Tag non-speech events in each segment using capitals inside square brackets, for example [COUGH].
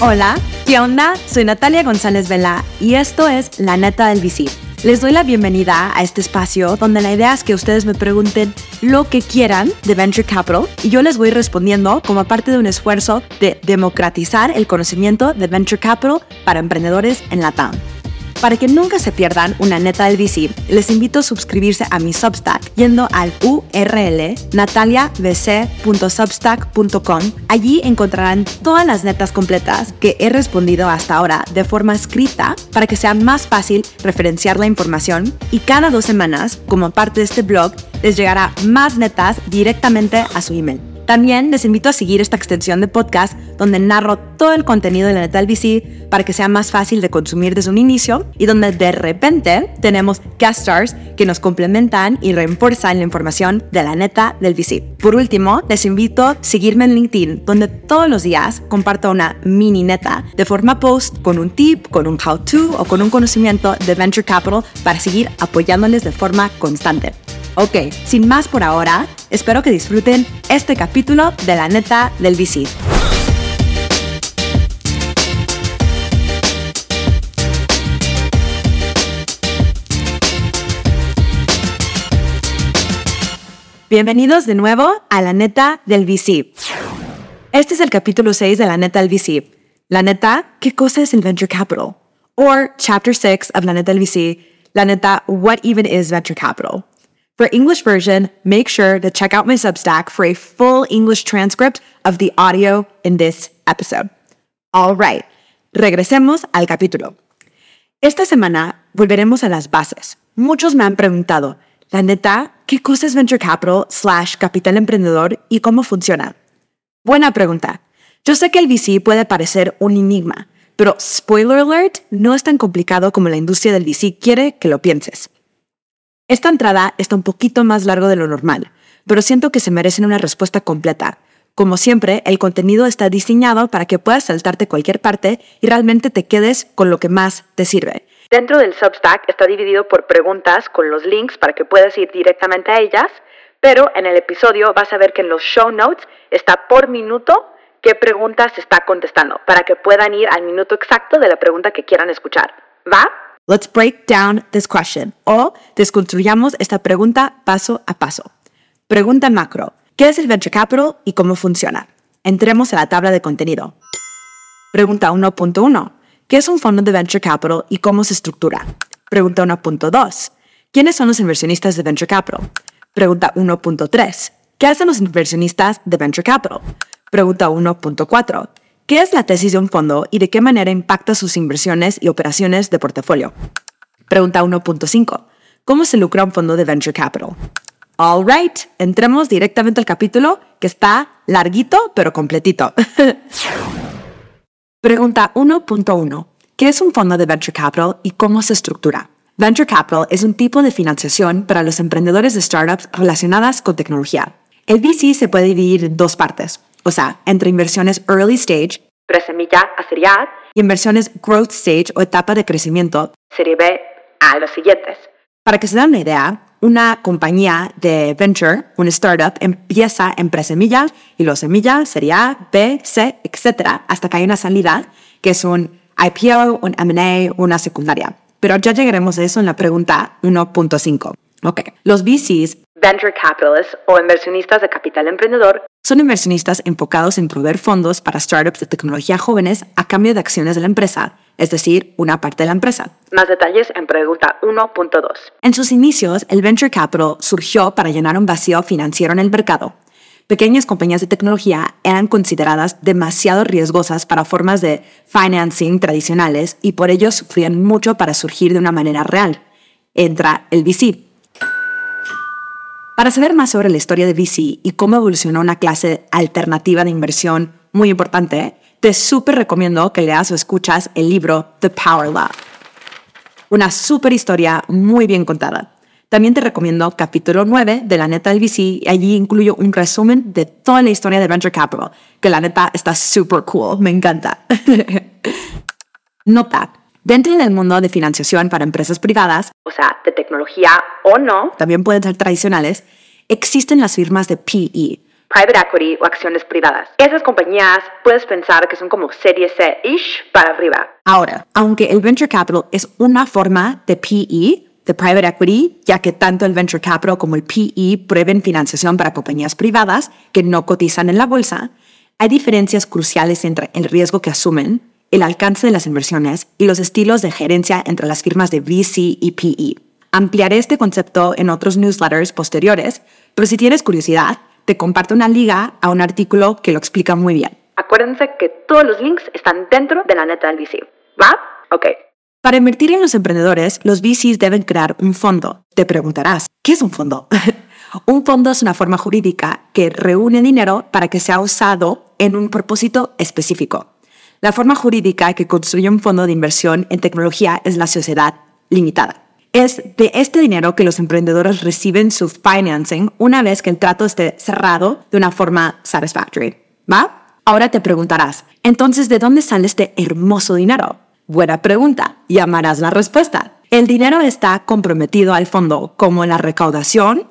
Hola, ¿qué onda? Soy Natalia González Vela y esto es La Neta del VC. Les doy la bienvenida a este espacio donde la idea es que ustedes me pregunten lo que quieran de Venture Capital y yo les voy respondiendo como parte de un esfuerzo de democratizar el conocimiento de Venture Capital para emprendedores en la TAM. Para que nunca se pierdan una neta del VC, les invito a suscribirse a mi Substack yendo al URL nataliavc.substack.com. Allí encontrarán todas las netas completas que he respondido hasta ahora de forma escrita para que sea más fácil referenciar la información y cada dos semanas, como parte de este blog, les llegará más netas directamente a su email. También les invito a seguir esta extensión de podcast donde narro todo el contenido de la neta del VC para que sea más fácil de consumir desde un inicio y donde de repente tenemos guest stars que nos complementan y refuerzan la información de la neta del VC. Por último, les invito a seguirme en LinkedIn donde todos los días comparto una mini neta de forma post con un tip, con un how to o con un conocimiento de Venture Capital para seguir apoyándoles de forma constante. Ok, sin más por ahora, espero que disfruten este capítulo de la neta del VC. Bienvenidos de nuevo a la neta del VC. Este es el capítulo 6 de la neta del VC. La neta, ¿qué cosa es el venture capital? Or chapter 6 of la neta del VC, la neta, what even is venture capital? For English version, make sure to check out my Substack for a full English transcript of the audio in this episode. All right, regresemos al capítulo. Esta semana volveremos a las bases. Muchos me han preguntado, la neta, ¿qué cosa es Venture Capital slash Capital Emprendedor y cómo funciona? Buena pregunta. Yo sé que el VC puede parecer un enigma, pero spoiler alert, no es tan complicado como la industria del VC quiere que lo pienses. Esta entrada está un poquito más largo de lo normal, pero siento que se merecen una respuesta completa. Como siempre, el contenido está diseñado para que puedas saltarte cualquier parte y realmente te quedes con lo que más te sirve. Dentro del Substack está dividido por preguntas con los links para que puedas ir directamente a ellas, pero en el episodio vas a ver que en los show notes está por minuto qué preguntas se está contestando, para que puedan ir al minuto exacto de la pregunta que quieran escuchar. ¿Va? Let's break down this question o desconstruyamos esta pregunta paso a paso. Pregunta macro. ¿Qué es el venture capital y cómo funciona? Entremos a la tabla de contenido. Pregunta 1.1. ¿Qué es un fondo de venture capital y cómo se estructura? Pregunta 1.2. ¿Quiénes son los inversionistas de venture capital? Pregunta 1.3. ¿Qué hacen los inversionistas de venture capital? Pregunta 1.4. ¿Qué es la tesis de un fondo y de qué manera impacta sus inversiones y operaciones de portafolio? Pregunta 1.5. ¿Cómo se lucra un fondo de venture capital? All right, entremos directamente al capítulo que está larguito pero completito. [LAUGHS] Pregunta 1.1. ¿Qué es un fondo de venture capital y cómo se estructura? Venture capital es un tipo de financiación para los emprendedores de startups relacionadas con tecnología. El VC se puede dividir en dos partes, o sea, entre inversiones early stage, presemilla a serie A, y inversiones growth stage o etapa de crecimiento, serie B, a los siguientes. Para que se den una idea, una compañía de venture, una startup, empieza en presemilla y los semilla, serie A, B, C, etc., hasta que hay una salida, que es un IPO, un M&A, una secundaria. Pero ya llegaremos a eso en la pregunta 1.5. Ok, los VCs, Venture Capitalists o inversionistas de capital emprendedor, son inversionistas enfocados en proveer fondos para startups de tecnología jóvenes a cambio de acciones de la empresa, es decir, una parte de la empresa. Más detalles en pregunta 1.2. En sus inicios, el venture capital surgió para llenar un vacío financiero en el mercado. Pequeñas compañías de tecnología eran consideradas demasiado riesgosas para formas de financing tradicionales y por ello sufrían mucho para surgir de una manera real. Entra el VC, para saber más sobre la historia de VC y cómo evolucionó una clase alternativa de inversión muy importante, te súper recomiendo que leas o escuchas el libro The Power Law. Una súper historia muy bien contada. También te recomiendo capítulo 9 de la neta del VC y allí incluyo un resumen de toda la historia de Venture Capital, que la neta está súper cool, me encanta. [LAUGHS] Nota, Dentro del mundo de financiación para empresas privadas, o sea, de tecnología o no, también pueden ser tradicionales, existen las firmas de PE, private equity o acciones privadas. Esas compañías puedes pensar que son como serie C-ish para arriba. Ahora, aunque el venture capital es una forma de PE, de private equity, ya que tanto el venture capital como el PE prueben financiación para compañías privadas que no cotizan en la bolsa, hay diferencias cruciales entre el riesgo que asumen, el alcance de las inversiones y los estilos de gerencia entre las firmas de VC y PE. Ampliaré este concepto en otros newsletters posteriores, pero si tienes curiosidad, te comparto una liga a un artículo que lo explica muy bien. Acuérdense que todos los links están dentro de la neta del VC. ¿Va? Ok. Para invertir en los emprendedores, los VCs deben crear un fondo. Te preguntarás, ¿qué es un fondo? [LAUGHS] un fondo es una forma jurídica que reúne dinero para que sea usado en un propósito específico. La forma jurídica que construye un fondo de inversión en tecnología es la sociedad limitada. Es de este dinero que los emprendedores reciben su financing una vez que el trato esté cerrado de una forma satisfactory. ¿Va? Ahora te preguntarás, entonces, ¿de dónde sale este hermoso dinero? Buena pregunta, y amarás la respuesta. El dinero está comprometido al fondo como la recaudación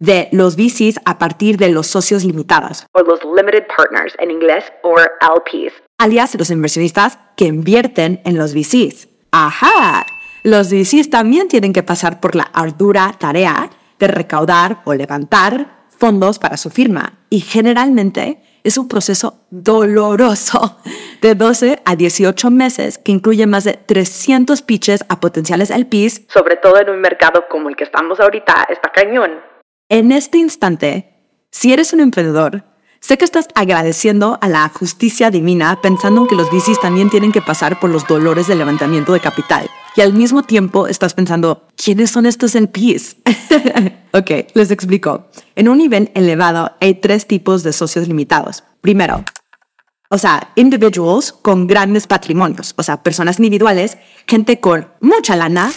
de los VCs a partir de los socios limitados, o los limited partners en inglés, o LPs, alias los inversionistas que invierten en los VCs. ¡Ajá! Los VCs también tienen que pasar por la ardura tarea de recaudar o levantar fondos para su firma y generalmente es un proceso doloroso [LAUGHS] de 12 a 18 meses que incluye más de 300 pitches a potenciales LPs, sobre todo en un mercado como el que estamos ahorita, está cañón. En este instante, si eres un emprendedor, sé que estás agradeciendo a la justicia divina pensando en que los VCs también tienen que pasar por los dolores del levantamiento de capital. Y al mismo tiempo estás pensando, ¿quiénes son estos LPs? [LAUGHS] ok, les explico. En un nivel elevado hay tres tipos de socios limitados. Primero, o sea, individuals con grandes patrimonios, o sea, personas individuales, gente con mucha lana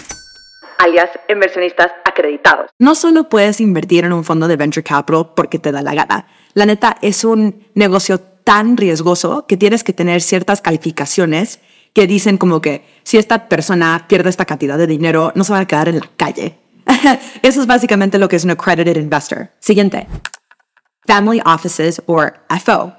alias inversionistas acreditados. No solo puedes invertir en un fondo de venture capital porque te da la gana. La neta es un negocio tan riesgoso que tienes que tener ciertas calificaciones que dicen como que si esta persona pierde esta cantidad de dinero, no se va a quedar en la calle. [LAUGHS] Eso es básicamente lo que es un accredited investor. Siguiente. Family offices or FO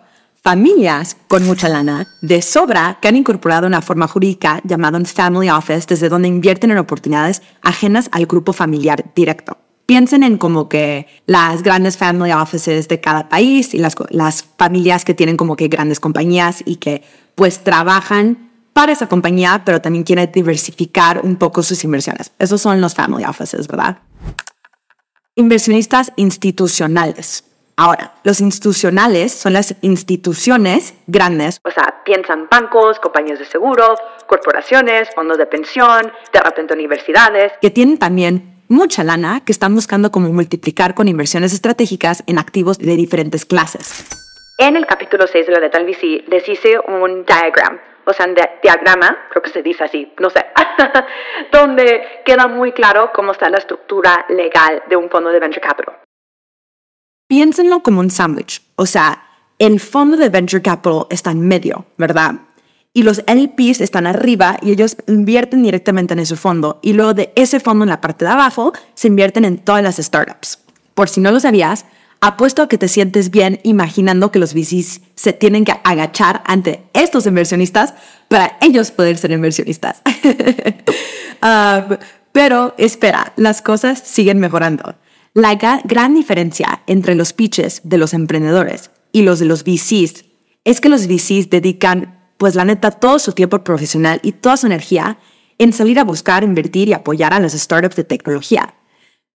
familias con mucha lana de sobra que han incorporado una forma jurídica llamada family office desde donde invierten en oportunidades ajenas al grupo familiar directo. Piensen en como que las grandes family offices de cada país y las, las familias que tienen como que grandes compañías y que pues trabajan para esa compañía, pero también quieren diversificar un poco sus inversiones. Esos son los family offices, ¿verdad? Inversionistas institucionales. Ahora, los institucionales son las instituciones grandes, o sea, piensan bancos, compañías de seguros, corporaciones, fondos de pensión, de repente universidades, que tienen también mucha lana que están buscando cómo multiplicar con inversiones estratégicas en activos de diferentes clases. En el capítulo 6 de la letra VC les hice un diagram, o sea, un diagrama, creo que se dice así, no sé, [LAUGHS] donde queda muy claro cómo está la estructura legal de un fondo de venture capital. Piénsenlo como un sándwich, o sea, el fondo de venture capital está en medio, ¿verdad? Y los LPs están arriba y ellos invierten directamente en ese fondo. Y luego de ese fondo en la parte de abajo se invierten en todas las startups. Por si no lo sabías, apuesto a que te sientes bien imaginando que los VCs se tienen que agachar ante estos inversionistas para ellos poder ser inversionistas. [LAUGHS] Ah, pero espera, las cosas siguen mejorando. La gran diferencia entre los pitches de los emprendedores y los de los VCs es que los VCs dedican, pues la neta, todo su tiempo profesional y toda su energía en salir a buscar, invertir y apoyar a las startups de tecnología.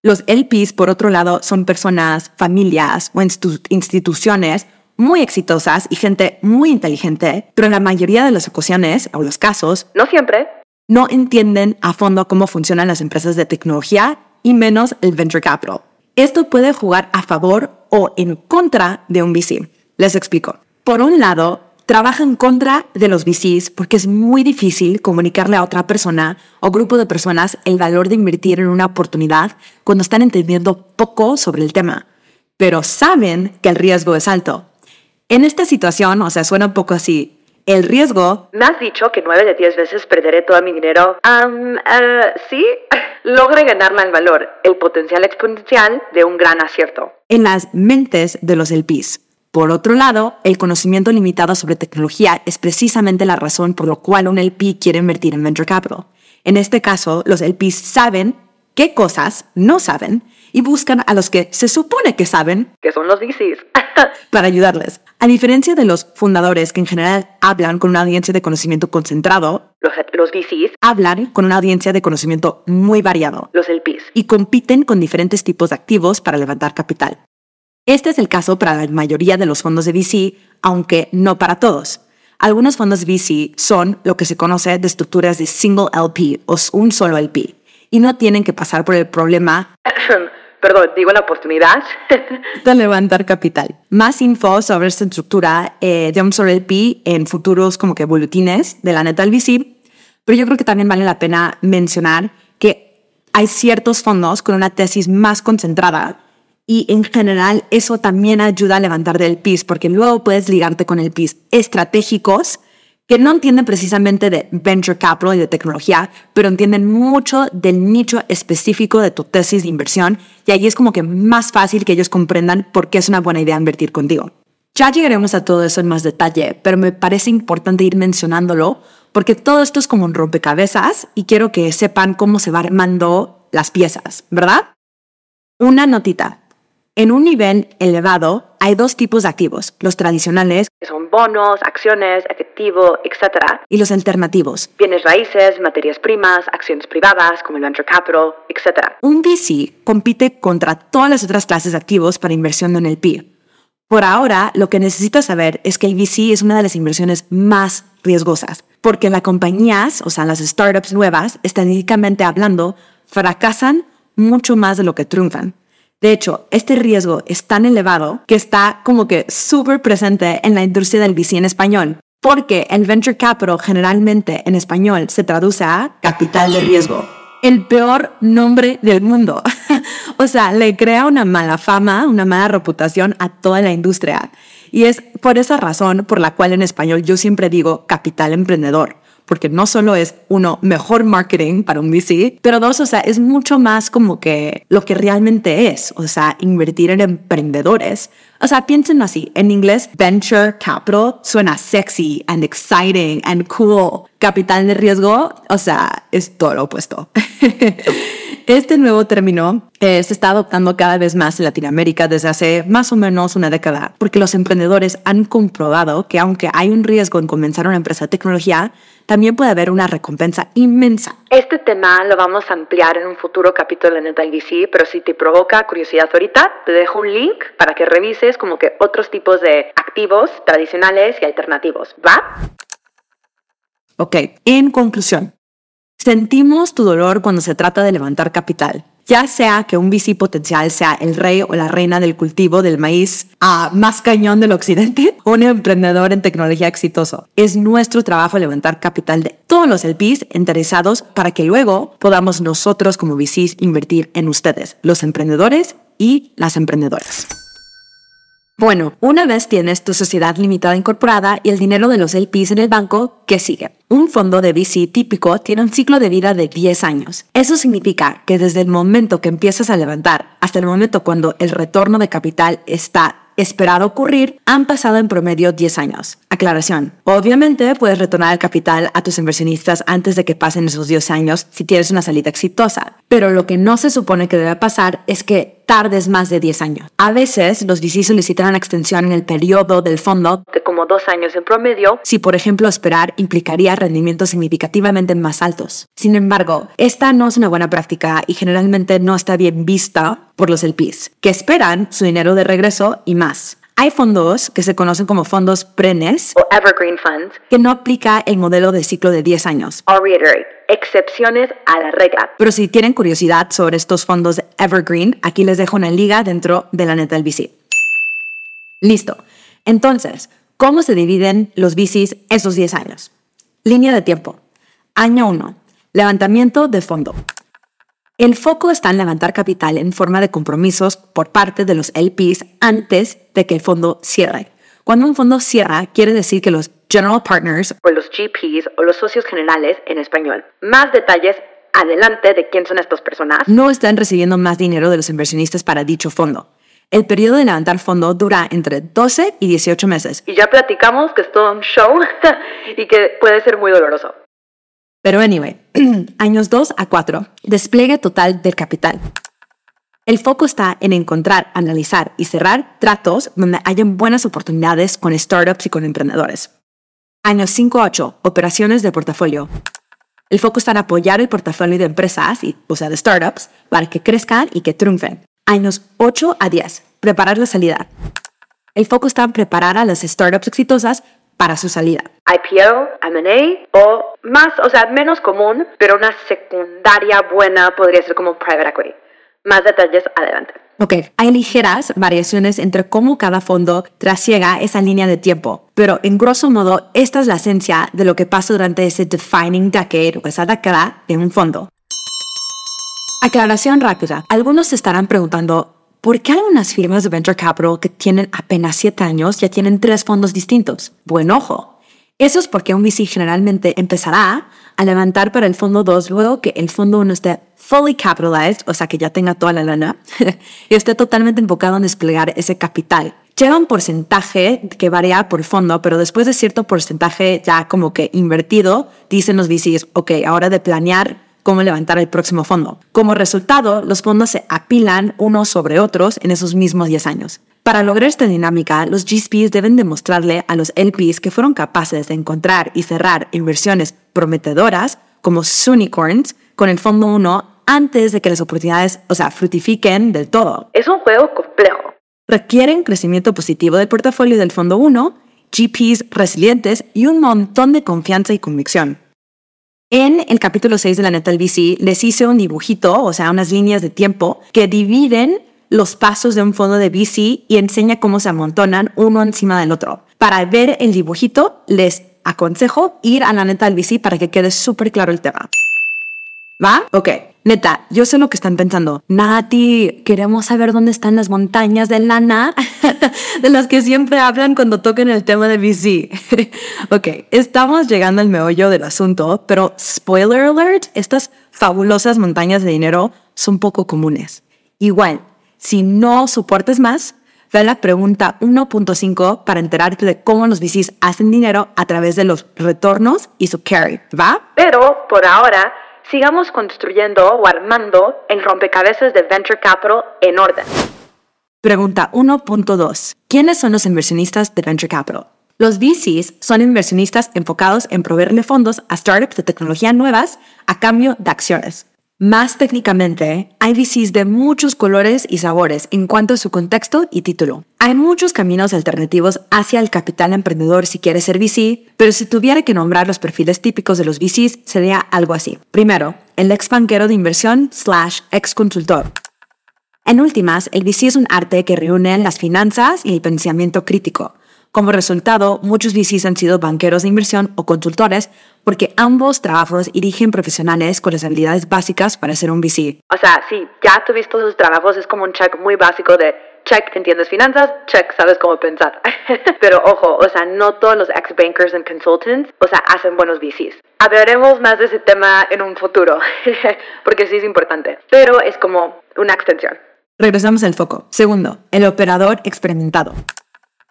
Los LPs, por otro lado, son personas, familias o instituciones muy exitosas y gente muy inteligente, pero en la mayoría de las ocasiones o los casos, no siempre, no entienden a fondo cómo funcionan las empresas de tecnología y menos el venture capital. Esto puede jugar a favor o en contra de un VC. Les explico. Por un lado, trabaja en contra de los VCs porque es muy difícil comunicarle a otra persona o grupo de personas el valor de invertir en una oportunidad cuando están entendiendo poco sobre el tema, pero saben que el riesgo es alto. En esta situación, o sea, suena un poco así, el riesgo... Me has dicho que nueve de diez veces perderé todo mi dinero. Um, sí, [LAUGHS] logre ganarme el valor, el potencial exponencial de un gran acierto. En las mentes de los LPs. Por otro lado, el conocimiento limitado sobre tecnología es precisamente la razón por la cual un LP quiere invertir en venture capital. En este caso, los LPs saben qué cosas no saben y buscan a los que se supone que saben, que son los VCs, [LAUGHS] para ayudarles. A diferencia de los fundadores que en general hablan con una audiencia de conocimiento concentrado, los, los VCs hablan con una audiencia de conocimiento muy variado, los LPs, y compiten con diferentes tipos de activos para levantar capital. Este es el caso para la mayoría de los fondos de VC, aunque no para todos. Algunos fondos VC son lo que se conoce de estructuras de single LP o un solo LP y no tienen que pasar por el problema [COUGHS] perdón, digo la oportunidad [LAUGHS] de levantar capital. Más info sobre esta estructura eh, de un solo LP en futuros como que boletines de la neta del VC, pero yo creo que también vale la pena mencionar que hay ciertos fondos con una tesis más concentrada y en general eso también ayuda a levantar del PIS porque luego puedes ligarte con el PIS estratégicos que no entienden precisamente de venture capital y de tecnología, pero entienden mucho del nicho específico de tu tesis de inversión y ahí es como que más fácil que ellos comprendan por qué es una buena idea invertir contigo. Ya llegaremos a todo eso en más detalle, pero me parece importante ir mencionándolo porque todo esto es como un rompecabezas y quiero que sepan cómo se va armando las piezas, ¿verdad? Una notita. En un nivel elevado hay dos tipos de activos, los tradicionales, que son bonos, acciones, efectivo, etc. Y los alternativos, bienes raíces, materias primas, acciones privadas como el venture capital, etc. Un VC compite contra todas las otras clases de activos para inversión en el PIB. Por ahora, lo que necesitas saber es que el VC es una de las inversiones más riesgosas, porque las compañías, o sea, las startups nuevas, estadísticamente hablando, fracasan mucho más de lo que triunfan. De hecho, este riesgo es tan elevado que está como que súper presente en la industria del VC en español, porque el venture capital generalmente en español se traduce a capital de riesgo. El peor nombre del mundo. [LAUGHS] o sea, le crea una mala fama, una mala reputación a toda la industria. Y es por esa razón por la cual en español yo siempre digo capital emprendedor porque no solo es uno mejor marketing para un VC, pero dos, o sea, es mucho más como que lo que realmente es, o sea, invertir en emprendedores. O sea, piensen así, en inglés, venture capital suena sexy and exciting and cool. Capital de riesgo, o sea, es todo lo opuesto. Este nuevo término eh, se está adoptando cada vez más en Latinoamérica desde hace más o menos una década, porque los emprendedores han comprobado que aunque hay un riesgo en comenzar una empresa de tecnología, también puede haber una recompensa inmensa. Este tema lo vamos a ampliar en un futuro capítulo de Netal VC, pero si te provoca curiosidad ahorita, te dejo un link para que revises como que otros tipos de activos tradicionales y alternativos, ¿va? Ok, en conclusión, Sentimos tu dolor cuando se trata de levantar capital, ya sea que un VC potencial sea el rey o la reina del cultivo del maíz a más cañón del occidente o [LAUGHS] un emprendedor en tecnología exitoso. Es nuestro trabajo levantar capital de todos los LPs interesados para que luego podamos nosotros como VCs invertir en ustedes, los emprendedores y las emprendedoras. Bueno, una vez tienes tu sociedad limitada incorporada y el dinero de los LPs en el banco, ¿qué sigue? Un fondo de VC típico tiene un ciclo de vida de 10 años. Eso significa que desde el momento que empiezas a levantar hasta el momento cuando el retorno de capital está esperado ocurrir, han pasado en promedio 10 años. Aclaración. Obviamente puedes retornar el capital a tus inversionistas antes de que pasen esos 10 años si tienes una salida exitosa. Pero lo que no se supone que debe pasar es que tardes más de 10 años. A veces los VC solicitan una extensión en el periodo del fondo de como dos años en promedio si por ejemplo esperar implicaría rendimientos significativamente más altos. Sin embargo, esta no es una buena práctica y generalmente no está bien vista por los LPs, que esperan su dinero de regreso y más. Hay fondos que se conocen como fondos prenes o evergreen funds que no aplica el modelo de ciclo de 10 años. I'll reiterate, excepciones a la regla. Pero si tienen curiosidad sobre estos fondos evergreen, aquí les dejo una liga dentro de la neta del VC. Listo. Entonces, ¿cómo se dividen los VCs esos 10 años? Línea de tiempo. Año 1. Levantamiento de fondo. El foco está en levantar capital en forma de compromisos por parte de los LPs antes de que el fondo cierre. Cuando un fondo cierra, quiere decir que los general partners o los GPs o los socios generales en español. Más detalles adelante de quién son estas personas. No están recibiendo más dinero de los inversionistas para dicho fondo. El periodo de levantar fondo dura entre 12 y 18 meses. Y ya platicamos que es todo un show [LAUGHS] y que puede ser muy doloroso. Pero anyway, [CLEARS THROAT] años 2 a 4, despliegue total del capital. El foco está en encontrar, analizar y cerrar tratos donde hayan buenas oportunidades con startups y con emprendedores. Años 5 a 8, operaciones de portafolio. El foco está en apoyar el portafolio de empresas, y, o sea, de startups, para que crezcan y que triunfen. Años 8 a 10, preparar la salida. El foco está en preparar a las startups exitosas para su salida. IPO, M&A o más, o sea, menos común, pero una secundaria buena podría ser como private equity. Más detalles adelante. Ok, hay ligeras variaciones entre cómo cada fondo trasiega esa línea de tiempo, pero en grosso modo esta es la esencia de lo que pasa durante ese defining decade o esa década de un fondo. Aclaración rápida. Algunos se estarán preguntando, ¿por qué algunas firmas de venture capital que tienen apenas 7 años ya tienen tres fondos distintos? Buen ojo. Eso es porque un VC generalmente empezará a levantar para el fondo 2 luego que el fondo 1 esté fully capitalized, o sea que ya tenga toda la lana, [LAUGHS] y esté totalmente enfocado en desplegar ese capital. Lleva un porcentaje que varía por fondo, pero después de cierto porcentaje ya como que invertido, dicen los VCs, ok, ahora de planear cómo levantar el próximo fondo. Como resultado, los fondos se apilan unos sobre otros en esos mismos 10 años. Para lograr esta dinámica, los GSPs deben demostrarle a los LPs que fueron capaces de encontrar y cerrar inversiones prometedoras como unicorns con el fondo 1 antes de que las oportunidades, o sea, frutifiquen del todo. Es un juego complejo. Requieren crecimiento positivo del portafolio del fondo 1, GPs resilientes y un montón de confianza y convicción. En el capítulo 6 de la neta del les hice un dibujito, o sea, unas líneas de tiempo que dividen los pasos de un fondo de VC y enseña cómo se amontonan uno encima del otro. Para ver el dibujito, les aconsejo ir a la neta del para que quede súper claro el tema. ¿Va? Ok. Neta, yo sé lo que están pensando. Nati, queremos saber dónde están las montañas de lana [LAUGHS] de las que siempre hablan cuando toquen el tema de VC. [LAUGHS] ok, estamos llegando al meollo del asunto, pero spoiler alert, estas fabulosas montañas de dinero son poco comunes. Igual, si no soportes más, ve la pregunta 1.5 para enterarte de cómo los VCs hacen dinero a través de los retornos y su carry, ¿va? Pero por ahora sigamos construyendo o armando el rompecabezas de Venture Capital en orden. Pregunta 1.2. ¿Quiénes son los inversionistas de Venture Capital? Los VCs son inversionistas enfocados en proveerle fondos a startups de tecnología nuevas a cambio de acciones. Más técnicamente, hay VCs de muchos colores y sabores en cuanto a su contexto y título. Hay muchos caminos alternativos hacia el capital emprendedor si quieres ser VC, pero si tuviera que nombrar los perfiles típicos de los VCs, sería algo así. Primero, el ex banquero de inversión slash ex consultor. En últimas, el VC es un arte que reúne las finanzas y el pensamiento crítico. Como resultado, muchos VCs han sido banqueros de inversión o consultores porque ambos trabajos dirigen profesionales con las habilidades básicas para ser un VC. O sea, si ya tuviste esos trabajos, es como un check muy básico de check, entiendes finanzas, check, sabes cómo pensar. [LAUGHS] Pero ojo, o sea, no todos los ex-bankers and consultants, o sea, hacen buenos VCs. Hablaremos más de ese tema en un futuro, [LAUGHS] porque sí es importante, pero es como una extensión. Regresamos al foco. Segundo, el operador experimentado.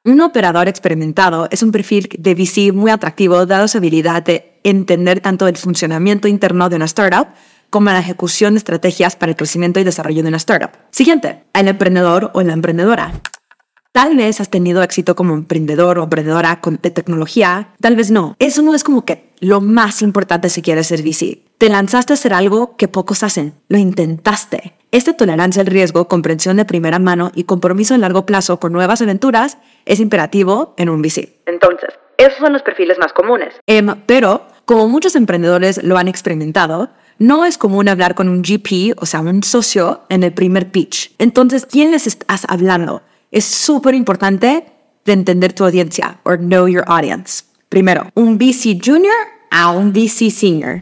Un operador experimentado es un perfil de VC muy atractivo dado su habilidad de entender tanto el funcionamiento interno de una startup como la ejecución de estrategias para el crecimiento y desarrollo de una startup. Siguiente, el emprendedor o la emprendedora. Tal vez has tenido éxito como emprendedor o emprendedora de tecnología, tal vez no. Eso no es como que lo más importante si quieres ser VC. Te lanzaste a hacer algo que pocos hacen, lo intentaste. Esta tolerancia al riesgo, comprensión de primera mano y compromiso a largo plazo con nuevas aventuras es imperativo en un VC. Entonces, esos son los perfiles más comunes. Em, pero, como muchos emprendedores lo han experimentado, no es común hablar con un GP, o sea, un socio, en el primer pitch. Entonces, ¿quién les estás hablando? Es súper importante de entender tu audiencia, or know your audience. Primero, un VC junior a un VC senior.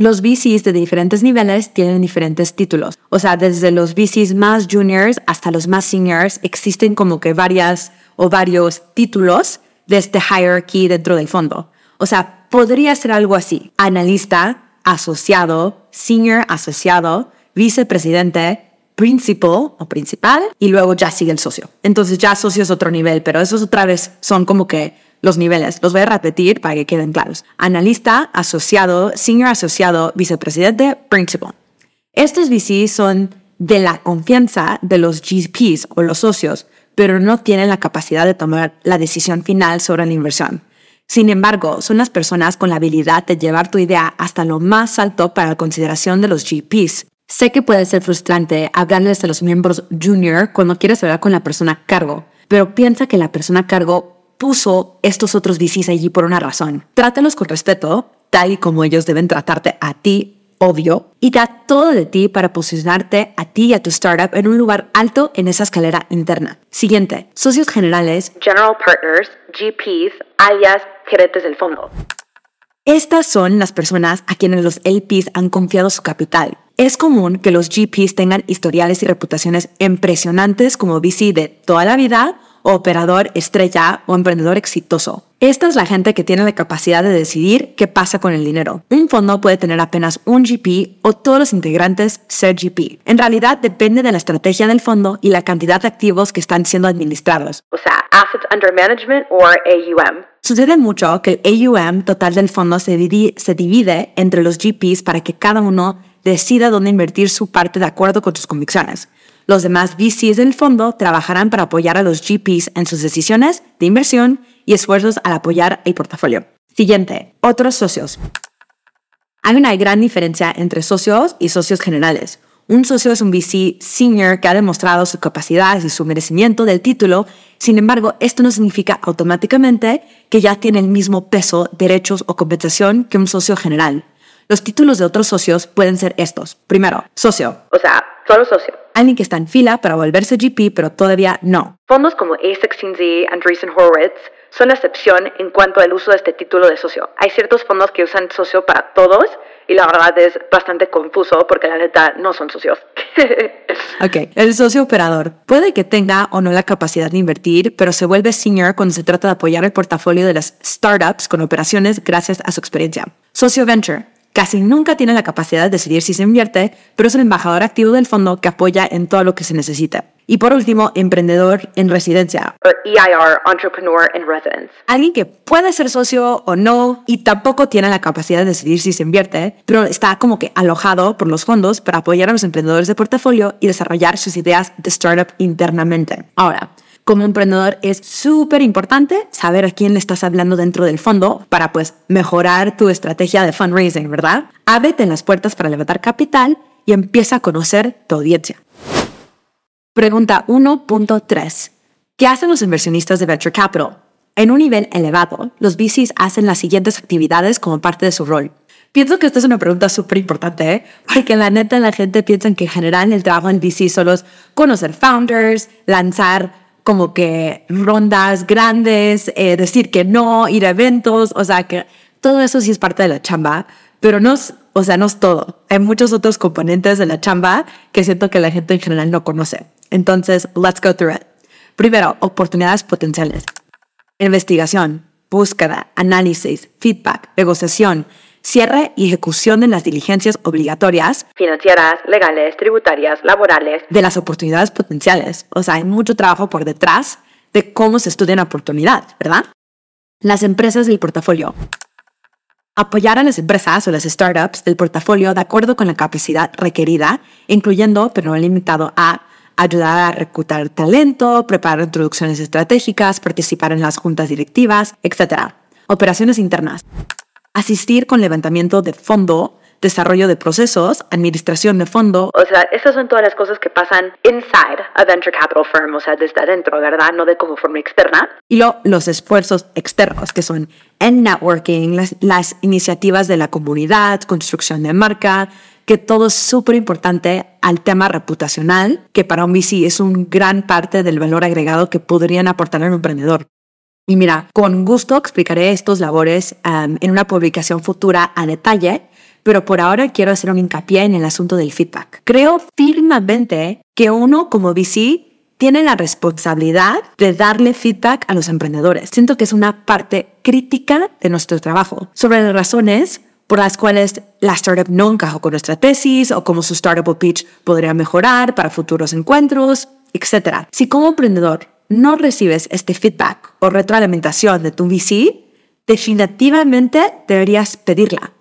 Los VCs de diferentes niveles tienen diferentes títulos. O sea, desde los VCs más juniors hasta los más seniors existen como que varias o varios títulos de este hierarchy dentro del fondo. O sea, podría ser algo así. Analista, asociado, senior asociado, vicepresidente, principal o principal y luego ya sigue el socio. Entonces ya socio es otro nivel, pero esos otra vez son como que los niveles. Los voy a repetir para que queden claros. Analista, asociado, senior asociado, vicepresidente, principal. Estos VCs son de la confianza de los GPs o los socios, pero no tienen la capacidad de tomar la decisión final sobre la inversión. Sin embargo, son las personas con la habilidad de llevar tu idea hasta lo más alto para la consideración de los GPs. Sé que puede ser frustrante hablarles a los miembros junior cuando quieres hablar con la persona a cargo, pero piensa que la persona a cargo puso estos otros VCs allí por una razón. Trátalos con respeto, tal y como ellos deben tratarte a ti obvio, y da todo de ti para posicionarte a ti y a tu startup en un lugar alto en esa escalera interna. Siguiente, socios generales, General Partners, GPs, alias gerentes del fondo. Estas son las personas a quienes los LPs han confiado su capital. Es común que los GPs tengan historiales y reputaciones impresionantes como VC de toda la vida operador estrella o emprendedor exitoso. Esta es la gente que tiene la capacidad de decidir qué pasa con el dinero. Un fondo puede tener apenas un GP o todos los integrantes ser GP. En realidad depende de la estrategia del fondo y la cantidad de activos que están siendo administrados. O sea, Assets Under Management o AUM. Sucede mucho que el AUM total del fondo se divide, se divide entre los GPs para que cada uno decida dónde invertir su parte de acuerdo con sus convicciones. Los demás VCs del fondo trabajarán para apoyar a los GPs en sus decisiones de inversión y esfuerzos al apoyar el portafolio. Siguiente, otros socios. Hay una gran diferencia entre socios y socios generales. Un socio es un VC senior que ha demostrado su capacidad y su merecimiento del título, sin embargo, esto no significa automáticamente que ya tiene el mismo peso, derechos o compensación que un socio general. Los títulos de otros socios pueden ser estos. Primero, socio. O sea, solo socio. Alguien que está en fila para volverse GP, pero todavía no. Fondos como A16Z, Andreessen Horowitz son la excepción en cuanto al uso de este título de socio. Hay ciertos fondos que usan socio para todos y la verdad es bastante confuso porque la neta no son socios. [LAUGHS] ok, el socio operador puede que tenga o no la capacidad de invertir, pero se vuelve senior cuando se trata de apoyar el portafolio de las startups con operaciones gracias a su experiencia. Socio venture Casi nunca tiene la capacidad de decidir si se invierte, pero es el embajador activo del fondo que apoya en todo lo que se necesita. Y por último, emprendedor en residencia. EIR, Entrepreneur in Residence. Alguien que puede ser socio o no y tampoco tiene la capacidad de decidir si se invierte, pero está como que alojado por los fondos para apoyar a los emprendedores de portafolio y desarrollar sus ideas de startup internamente. Ahora, como emprendedor es súper importante saber a quién le estás hablando dentro del fondo para pues mejorar tu estrategia de fundraising, ¿verdad? Ábrete en las puertas para levantar capital y empieza a conocer tu audiencia. Pregunta 1.3. ¿Qué hacen los inversionistas de Venture Capital? En un nivel elevado, los VCs hacen las siguientes actividades como parte de su rol. Pienso que esta es una pregunta súper importante, ¿eh? porque la neta la gente piensa que en general el trabajo en VC solo es conocer founders, lanzar como que rondas grandes, eh, decir que no, ir a eventos, o sea, que todo eso sí es parte de la chamba, pero no es, o sea, no es todo. Hay muchos otros componentes de la chamba que siento que la gente en general no conoce. Entonces, let's go through it. Primero, oportunidades potenciales. Investigación, búsqueda, análisis, feedback, negociación, cierre y ejecución de las diligencias obligatorias financieras, legales, tributarias, laborales de las oportunidades potenciales. O sea, hay mucho trabajo por detrás de cómo se estudia una oportunidad, ¿verdad? Las empresas del portafolio. Apoyar a las empresas o las startups del portafolio de acuerdo con la capacidad requerida, incluyendo, pero no limitado a, ayudar a reclutar talento, preparar introducciones estratégicas, participar en las juntas directivas, etc. Operaciones internas asistir con levantamiento de fondo, desarrollo de procesos, administración de fondo. O sea, esas son todas las cosas que pasan inside a venture capital firm, o sea, desde adentro, ¿verdad? No de como forma externa. Y lo, los esfuerzos externos, que son el networking, las, las iniciativas de la comunidad, construcción de marca, que todo es súper importante al tema reputacional, que para un VC es un gran parte del valor agregado que podrían aportar al emprendedor. Y mira, con gusto explicaré estos labores um, en una publicación futura a detalle, pero por ahora quiero hacer un hincapié en el asunto del feedback. Creo firmemente que uno como VC tiene la responsabilidad de darle feedback a los emprendedores. Siento que es una parte crítica de nuestro trabajo sobre las razones por las cuales la startup no encajó con nuestra tesis o cómo su startup pitch podría mejorar para futuros encuentros, etc. Si como emprendedor no recibes este feedback o retroalimentación de tu VC, definitivamente deberías pedirla.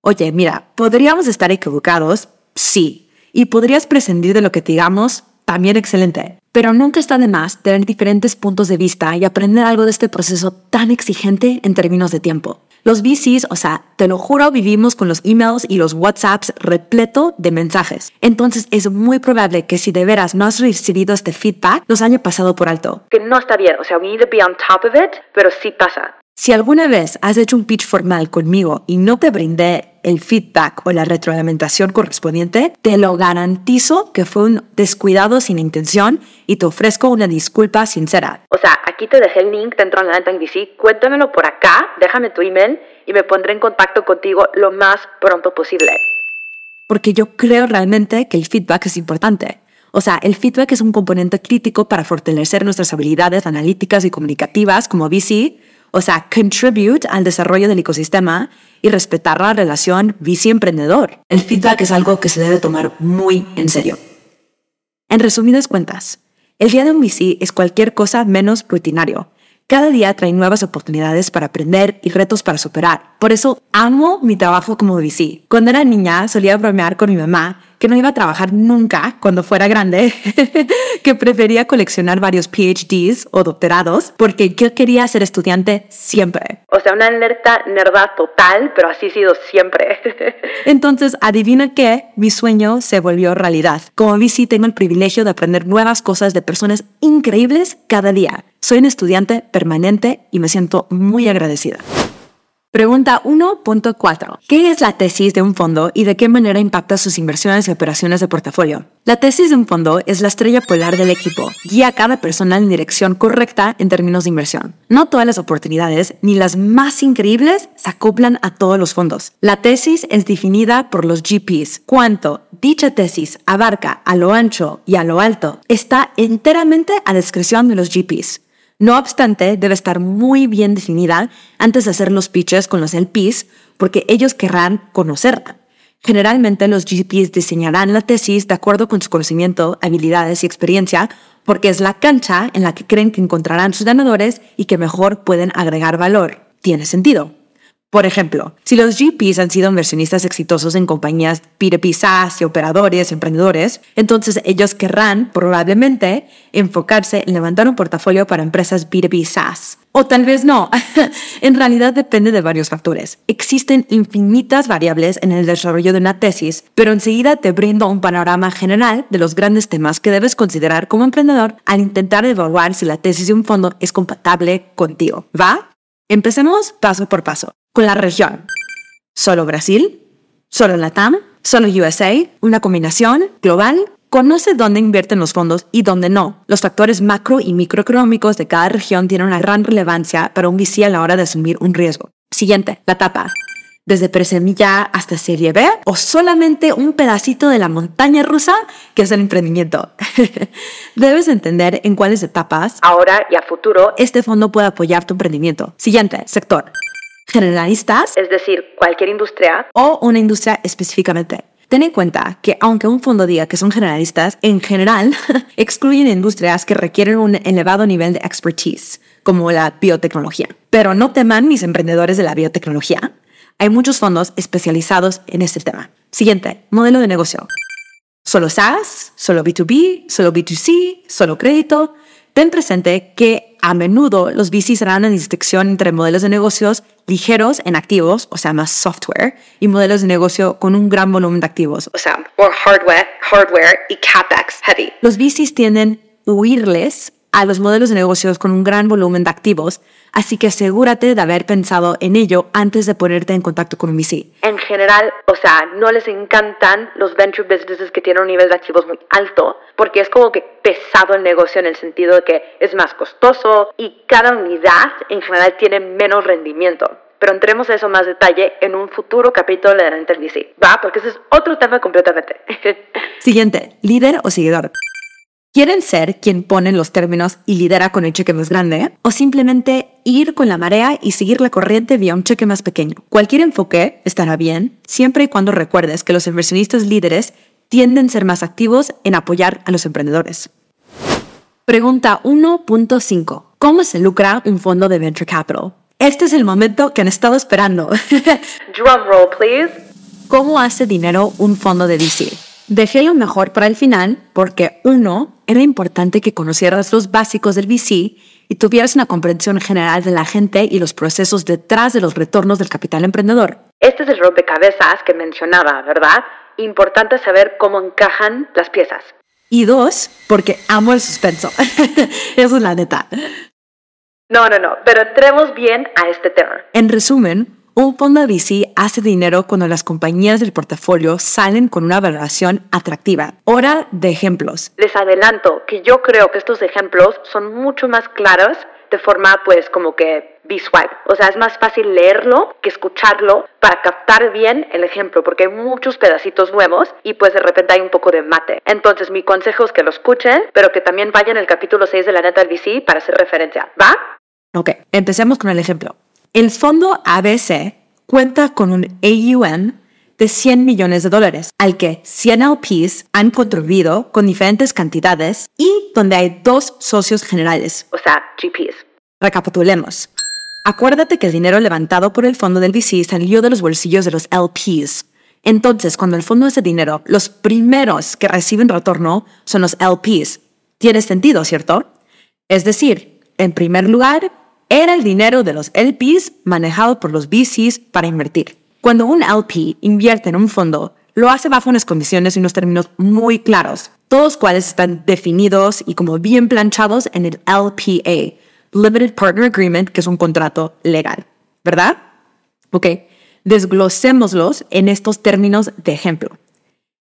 Oye, mira, podríamos estar equivocados, sí, y podrías prescindir de lo que digamos, también excelente. Pero nunca está de más tener diferentes puntos de vista y aprender algo de este proceso tan exigente en términos de tiempo. Los VCs, o sea, te lo juro, vivimos con los emails y los WhatsApps repleto de mensajes. Entonces es muy probable que si de veras no has recibido este feedback, nos haya pasado por alto. Que no está bien, o sea, we need to be on top of it, pero sí pasa. Si alguna vez has hecho un pitch formal conmigo y no te brindé el feedback o la retroalimentación correspondiente, te lo garantizo que fue un descuidado sin intención y te ofrezco una disculpa sincera. O sea, aquí te dejé el link dentro de la neta VC, cuéntamelo por acá, déjame tu email y me pondré en contacto contigo lo más pronto posible. Porque yo creo realmente que el feedback es importante. O sea, el feedback es un componente crítico para fortalecer nuestras habilidades analíticas y comunicativas como VC o sea, contribute al desarrollo del ecosistema y respetar la relación VC-emprendedor. El feedback es algo que se debe tomar muy en serio. En resumidas cuentas, el día de un VC es cualquier cosa menos rutinario. Cada día trae nuevas oportunidades para aprender y retos para superar. Por eso amo mi trabajo como VC. Cuando era niña solía bromear con mi mamá que no iba a trabajar nunca cuando fuera grande, [LAUGHS] que prefería coleccionar varios PhDs o doctorados porque yo quería ser estudiante siempre. O sea, una alerta nerda total, pero así ha sido siempre. [LAUGHS] Entonces, adivina qué, mi sueño se volvió realidad. Como VC tengo el privilegio de aprender nuevas cosas de personas increíbles cada día. Soy un estudiante permanente y me siento muy agradecida. Pregunta 1.4. ¿Qué es la tesis de un fondo y de qué manera impacta sus inversiones y operaciones de portafolio? La tesis de un fondo es la estrella polar del equipo. Guía a cada persona en dirección correcta en términos de inversión. No todas las oportunidades, ni las más increíbles, se acoplan a todos los fondos. La tesis es definida por los GPs. Cuánto dicha tesis abarca a lo ancho y a lo alto está enteramente a discreción de los GPs. No obstante, debe estar muy bien definida antes de hacer los pitches con los LPs porque ellos querrán conocerla. Generalmente los GPs diseñarán la tesis de acuerdo con su conocimiento, habilidades y experiencia porque es la cancha en la que creen que encontrarán sus ganadores y que mejor pueden agregar valor. Tiene sentido. Por ejemplo, si los GPs han sido inversionistas exitosos en compañías B2B SaaS y operadores, emprendedores, entonces ellos querrán probablemente enfocarse en levantar un portafolio para empresas B2B SaaS. O tal vez no. [LAUGHS] en realidad depende de varios factores. Existen infinitas variables en el desarrollo de una tesis, pero enseguida te brindo un panorama general de los grandes temas que debes considerar como emprendedor al intentar evaluar si la tesis de un fondo es compatible contigo. ¿Va? Empecemos paso por paso con la región. ¿Solo Brasil? ¿Solo Latam? ¿Solo USA? ¿Una combinación global? Conoce dónde invierten los fondos y dónde no. Los factores macro y microeconómicos de cada región tienen una gran relevancia para un VC a la hora de asumir un riesgo. Siguiente, la etapa. Desde presemilla hasta serie B o solamente un pedacito de la montaña rusa que es el emprendimiento. [LAUGHS] Debes entender en cuáles etapas, ahora y a futuro, este fondo puede apoyar tu emprendimiento. Siguiente, sector generalistas, es decir, cualquier industria, o una industria específicamente. Ten en cuenta que aunque un fondo diga que son generalistas, en general [LAUGHS] excluyen industrias que requieren un elevado nivel de expertise, como la biotecnología. Pero no teman mis emprendedores de la biotecnología. Hay muchos fondos especializados en este tema. Siguiente, modelo de negocio. Solo SaaS, solo B2B, solo B2C, solo crédito. Ten presente que a menudo los VCs harán una distinción entre modelos de negocios ligeros en activos, o sea, más software, y modelos de negocio con un gran volumen de activos, o sea, more hardware, hardware y CapEx heavy. Los VCs tienden a huirles a los modelos de negocios con un gran volumen de activos, así que asegúrate de haber pensado en ello antes de ponerte en contacto con un VC. En general, o sea, no les encantan los venture businesses que tienen un nivel de activos muy alto, porque es como que pesado el negocio en el sentido de que es más costoso y cada unidad en general tiene menos rendimiento pero entremos a eso más detalle en un futuro capítulo de la VC, ¿va? Porque ese es otro tema completamente. [LAUGHS] Siguiente, líder o seguidor. ¿Quieren ser quien pone los términos y lidera con el cheque más grande? ¿O simplemente ir con la marea y seguir la corriente vía un cheque más pequeño? Cualquier enfoque estará bien, siempre y cuando recuerdes que los inversionistas líderes tienden a ser más activos en apoyar a los emprendedores. Pregunta 1.5. ¿Cómo se lucra un fondo de venture capital? Este es el momento que han estado esperando. [LAUGHS] Drum roll, please. ¿Cómo hace dinero un fondo de VC? Dejé lo mejor para el final porque, uno, era importante que conocieras los básicos del VC y tuvieras una comprensión general de la gente y los procesos detrás de los retornos del capital emprendedor. Este es el rompecabezas que mencionaba, ¿verdad? Importante saber cómo encajan las piezas. Y dos, porque amo el suspenso. [LAUGHS] Eso es la neta. No, no, no, pero entremos bien a este tema. En resumen, un fondo de VC hace dinero cuando las compañías del portafolio salen con una valoración atractiva. Hora de ejemplos. Les adelanto que yo creo que estos ejemplos son mucho más claros de forma pues como que visual. O sea, es más fácil leerlo que escucharlo para captar bien el ejemplo, porque hay muchos pedacitos nuevos y pues de repente hay un poco de mate. Entonces mi consejo es que lo escuchen, pero que también vayan al capítulo 6 de la neta del VC para hacer referencia. ¿Va? Ok, empecemos con el ejemplo. El fondo ABC cuenta con un AUM de 100 millones de dólares, al que 100 LPs han contribuido con diferentes cantidades y donde hay dos socios generales. O sea, GPs. Recapitulemos. Acuérdate que el dinero levantado por el fondo del VC salió de los bolsillos de los LPs. Entonces, cuando el fondo hace dinero, los primeros que reciben retorno son los LPs. Tiene sentido, ¿cierto? Es decir, en primer lugar, era el dinero de los LPs manejado por los VCs para invertir. Cuando un LP invierte en un fondo, lo hace bajo unas condiciones y unos términos muy claros, todos cuales están definidos y como bien planchados en el LPA, Limited Partner Agreement, que es un contrato legal, ¿verdad? Ok, desglosémoslos en estos términos de ejemplo.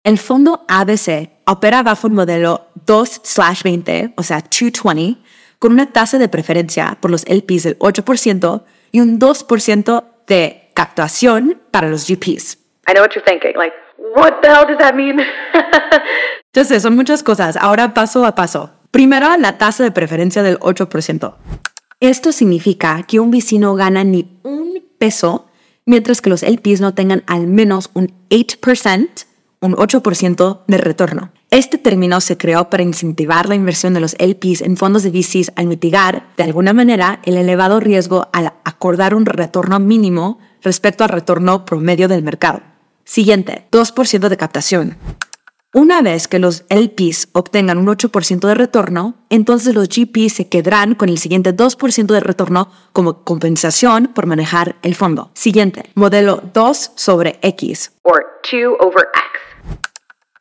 El fondo ABC opera bajo un modelo 2/20, o sea, 220, con una tasa de preferencia por los LPs del 8% y un 2% de captación para los GPs. I know what you're thinking. Like, what the hell does that mean? [LAUGHS] Yo sé, son muchas cosas. Ahora paso a paso. Primero, la tasa de preferencia del 8%. Esto significa que un vecino gana ni un peso mientras que los LPs no tengan al menos un 8% un 8% de retorno. Este término se creó para incentivar la inversión de los LPs en fondos de VCs al mitigar, de alguna manera, el elevado riesgo al acordar un retorno mínimo respecto al retorno promedio del mercado. Siguiente, 2% de captación. Una vez que los LPs obtengan un 8% de retorno, entonces los GPs se quedarán con el siguiente 2% de retorno como compensación por manejar el fondo. Siguiente, modelo 2 sobre X. Or 2 over X.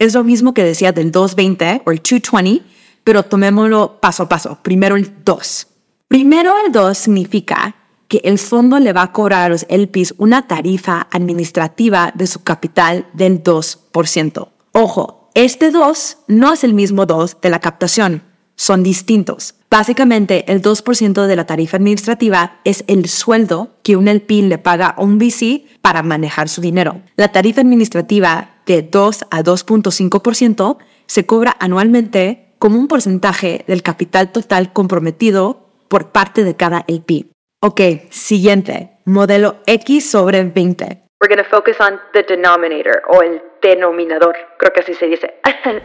Es lo mismo que decía del 220 o el 220, pero tomémoslo paso a paso. Primero el 2. Primero el 2 significa que el fondo le va a cobrar a los LPs una tarifa administrativa de su capital del 2%. Ojo, este 2 no es el mismo 2 de la captación, son distintos. Básicamente, el 2% de la tarifa administrativa es el sueldo que un LP le paga a un VC para manejar su dinero. La tarifa administrativa de 2 a 2.5% se cobra anualmente como un porcentaje del capital total comprometido por parte de cada LP. Ok, siguiente, modelo X sobre 20. We're going to focus on the denominator o el denominador, creo que así se dice. [LAUGHS]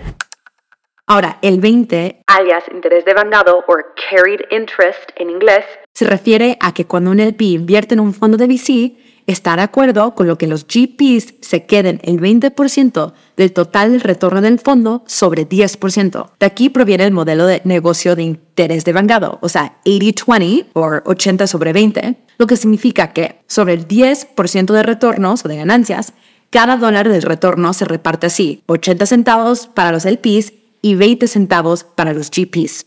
Ahora, el 20, alias interés demandado o carried interest en inglés, se refiere a que cuando un LP invierte en un fondo de VC, está de acuerdo con lo que los GPs se queden el 20% del total del retorno del fondo sobre 10%. De aquí proviene el modelo de negocio de interés de vengado, o sea, 80-20 o 80 sobre 20, lo que significa que sobre el 10% de retornos o de ganancias, cada dólar del retorno se reparte así, 80 centavos para los LPs y 20 centavos para los GPs.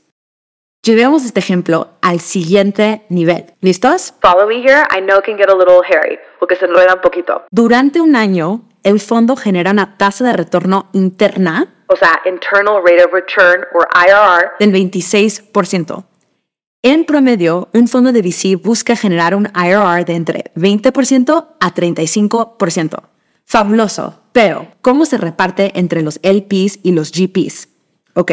Llevemos este ejemplo al siguiente nivel. ¿Listos? Follow me here. I know it can get a little hairy porque se enreda un poquito. Durante un año, el fondo genera una tasa de retorno interna, o sea, internal rate of return or IRR, del 26%. En promedio, un fondo de VC busca generar un IRR de entre 20% a 35%. Fabuloso, pero ¿cómo se reparte entre los LPs y los GPs? Ok,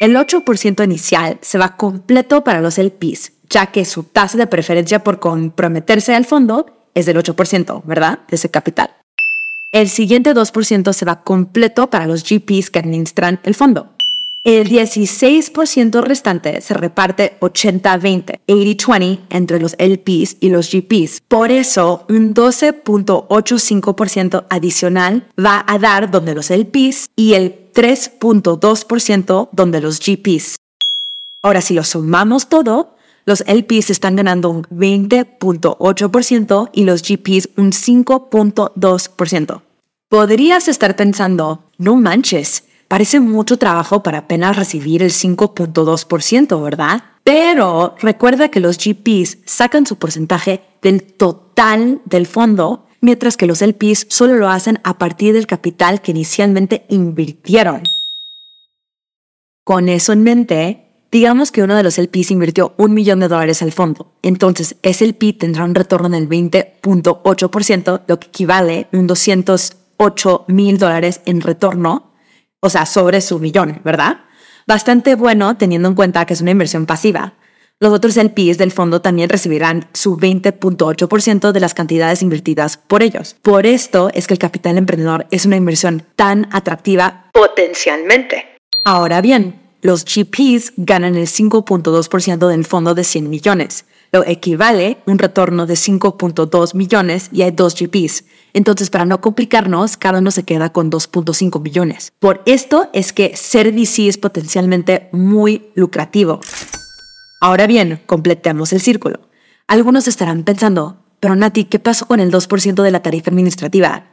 El 8% inicial se va completo para los LPs, ya que su tasa de preferencia por comprometerse al fondo es del 8%, ¿verdad? De ese capital. El siguiente 2% se va completo para los GPs que administran el fondo. El 16% restante se reparte 80-20, 80-20 entre los LPs y los GPs. Por eso, un 12.85% adicional va a dar donde los LPs y el 3.2% donde los GPs. Ahora, si lo sumamos todo, los LPs están ganando un 20.8% y los GPs un 5.2%. Podrías estar pensando, no manches, Parece mucho trabajo para apenas recibir el 5.2%, ¿verdad? Pero recuerda que los GPs sacan su porcentaje del total del fondo, mientras que los LPs solo lo hacen a partir del capital que inicialmente invirtieron. Con eso en mente, digamos que uno de los LPs invirtió un millón de dólares al fondo. Entonces, ese LP tendrá un retorno del 20.8%, lo que equivale a un 208 mil dólares en retorno o sea, sobre su millón, ¿verdad? Bastante bueno teniendo en cuenta que es una inversión pasiva. Los otros LPs del fondo también recibirán su 20.8% de las cantidades invertidas por ellos. Por esto es que el capital emprendedor es una inversión tan atractiva potencialmente. Ahora bien, los GPs ganan el 5.2% del fondo de 100 millones, lo equivale a un retorno de 5.2 millones y hay dos GPs. Entonces, para no complicarnos, cada uno se queda con 2.5 millones. Por esto es que ser VC es potencialmente muy lucrativo. Ahora bien, completemos el círculo. Algunos estarán pensando, pero Nati, ¿qué pasó con el 2% de la tarifa administrativa?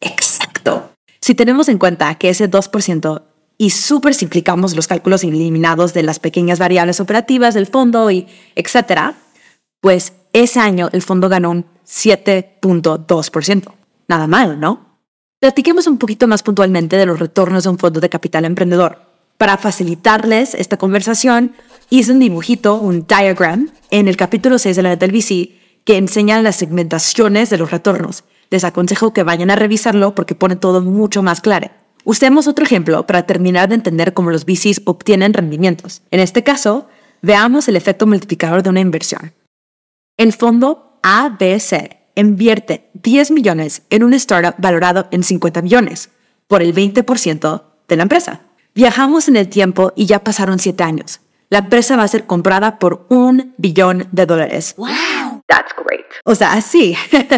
Exacto. Si tenemos en cuenta que ese 2% y súper simplificamos los cálculos eliminados de las pequeñas variables operativas del fondo y etcétera, pues ese año el fondo ganó un 7.2%. Nada mal, ¿no? Platiquemos un poquito más puntualmente de los retornos de un fondo de capital emprendedor. Para facilitarles esta conversación, hice un dibujito, un diagram, en el capítulo 6 de la del VC que enseña las segmentaciones de los retornos. Les aconsejo que vayan a revisarlo porque pone todo mucho más claro. Usemos otro ejemplo para terminar de entender cómo los VCs obtienen rendimientos. En este caso, veamos el efecto multiplicador de una inversión. El fondo ABC invierte 10 millones en un startup valorado en 50 millones por el 20% de la empresa. Viajamos en el tiempo y ya pasaron 7 años. La empresa va a ser comprada por un billón de dólares. ¡Wow! That's great. O sea, sí.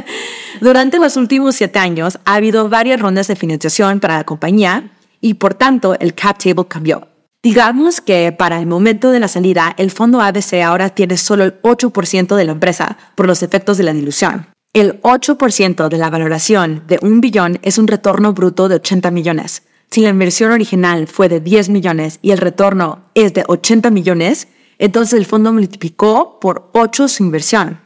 [LAUGHS] Durante los últimos 7 años ha habido varias rondas de financiación para la compañía y por tanto el cap table cambió. Digamos que para el momento de la salida, el fondo ABC ahora tiene solo el 8% de la empresa por los efectos de la dilución. El 8% de la valoración de un billón es un retorno bruto de 80 millones. Si la inversión original fue de 10 millones y el retorno es de 80 millones, entonces el fondo multiplicó por 8 su inversión.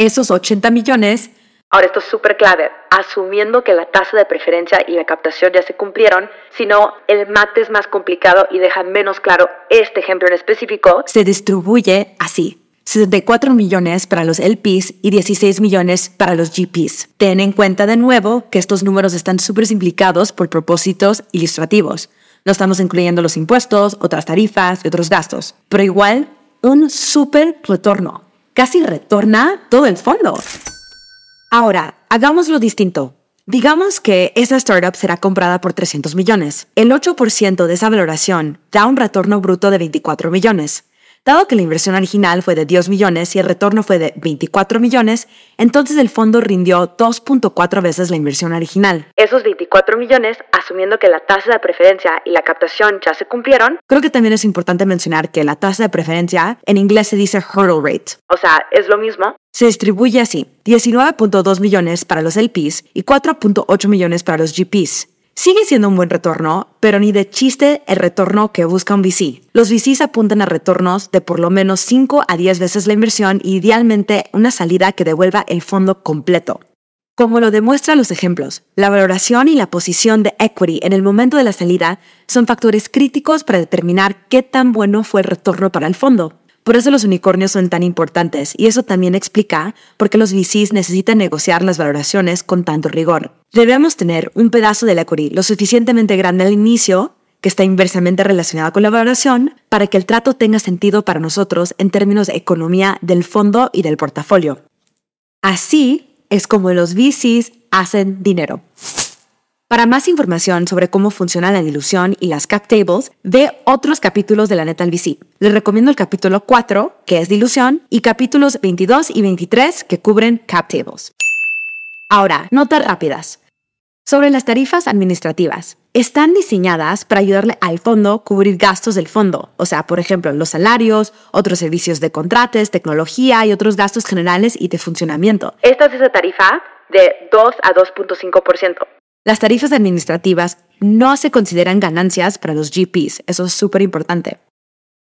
Esos 80 millones Ahora, esto es súper clave, asumiendo que la tasa de preferencia y la captación ya se cumplieron, sino el mate es más complicado y deja menos claro este ejemplo en específico. Se distribuye así. 64 millones para los LPs y 16 millones para los GPs. Ten en cuenta de nuevo que estos números están súper simplificados por propósitos ilustrativos. No estamos incluyendo los impuestos, otras tarifas y otros gastos. Pero igual, un súper retorno. Casi retorna todo el fondo. Ahora, hagámoslo distinto. Digamos que esa startup será comprada por 300 millones. El 8% de esa valoración da un retorno bruto de 24 millones. Dado que la inversión original fue de 10 millones y el retorno fue de 24 millones, entonces el fondo rindió 2.4 veces la inversión original. Esos 24 millones, asumiendo que la tasa de preferencia y la captación ya se cumplieron. Creo que también es importante mencionar que la tasa de preferencia en inglés se dice hurdle rate. O sea, es lo mismo. Se distribuye así, 19.2 millones para los LPs y 4.8 millones para los GPs. Sigue siendo un buen retorno, pero ni de chiste el retorno que busca un VC. Los VCs apuntan a retornos de por lo menos 5 a 10 veces la inversión y idealmente una salida que devuelva el fondo completo. Como lo demuestran los ejemplos, la valoración y la posición de equity en el momento de la salida son factores críticos para determinar qué tan bueno fue el retorno para el fondo. Por eso los unicornios son tan importantes y eso también explica por qué los VCs necesitan negociar las valoraciones con tanto rigor. Debemos tener un pedazo del equity lo suficientemente grande al inicio que está inversamente relacionada con la valoración, para que el trato tenga sentido para nosotros en términos de economía del fondo y del portafolio. Así es como los VCs hacen dinero. Para más información sobre cómo funciona la dilución y las cap tables, ve otros capítulos de la neta. Les recomiendo el capítulo 4, que es dilución, y capítulos 22 y 23, que cubren cap tables. Ahora, notas rápidas. Sobre las tarifas administrativas. Están diseñadas para ayudarle al fondo a cubrir gastos del fondo, o sea, por ejemplo, los salarios, otros servicios de contratos, tecnología y otros gastos generales y de funcionamiento. Esta es esa tarifa de 2 a 2.5%. Las tarifas administrativas no se consideran ganancias para los GPs, eso es súper importante.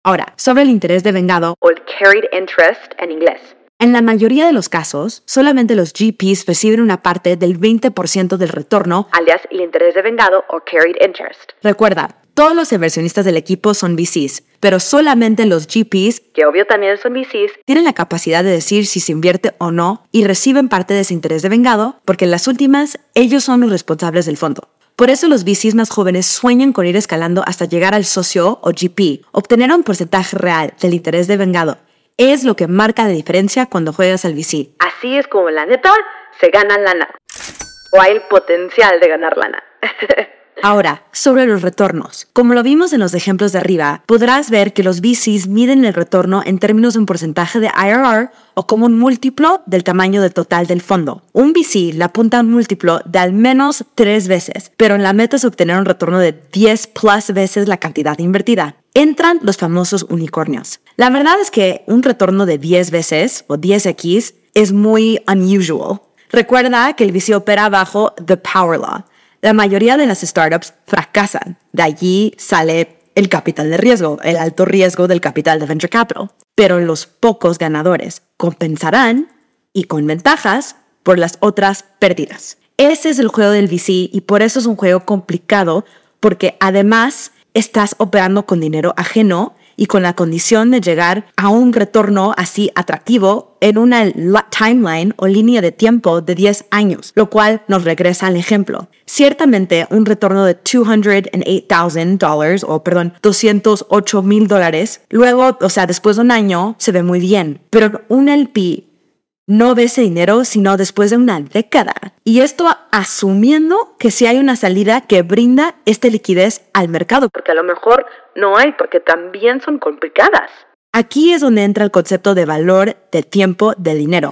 Ahora, sobre el interés de vengado o el carried interest en inglés. En la mayoría de los casos, solamente los GPs reciben una parte del 20% del retorno, alias el interés de vengado o carried interest. Recuerda, todos los inversionistas del equipo son VCs, pero solamente los GPs, que obvio también son VCs, tienen la capacidad de decir si se invierte o no y reciben parte de ese interés de vengado, porque en las últimas, ellos son los responsables del fondo. Por eso los VCs más jóvenes sueñan con ir escalando hasta llegar al socio o GP. Obtener un porcentaje real del interés de vengado es lo que marca la diferencia cuando juegas al VC. Así es como la neta se gana lana. O hay el potencial de ganar lana. [LAUGHS] Ahora, sobre los retornos. Como lo vimos en los ejemplos de arriba, podrás ver que los VCs miden el retorno en términos de un porcentaje de IRR o como un múltiplo del tamaño del total del fondo. Un VC le apunta a un múltiplo de al menos tres veces, pero en la meta es obtener un retorno de 10 plus veces la cantidad invertida. Entran los famosos unicornios. La verdad es que un retorno de 10 veces o 10x es muy unusual. Recuerda que el VC opera bajo The Power Law la mayoría de las startups fracasan. De allí sale el capital de riesgo, el alto riesgo del capital de venture capital. Pero los pocos ganadores compensarán y con ventajas por las otras pérdidas. Ese es el juego del VC y por eso es un juego complicado porque además estás operando con dinero ajeno y con la condición de llegar a un retorno así atractivo en una timeline o línea de tiempo de 10 años, lo cual nos regresa al ejemplo. Ciertamente un retorno de $208,000 o perdón, 208 mil dólares, luego, o sea, después de un año se ve muy bien, pero un LP no ve ese dinero sino después de una década. Y esto asumiendo que si hay una salida que brinda esta liquidez al mercado. Porque a lo mejor no hay, porque también son complicadas. Aquí es donde entra el concepto de valor de tiempo de dinero.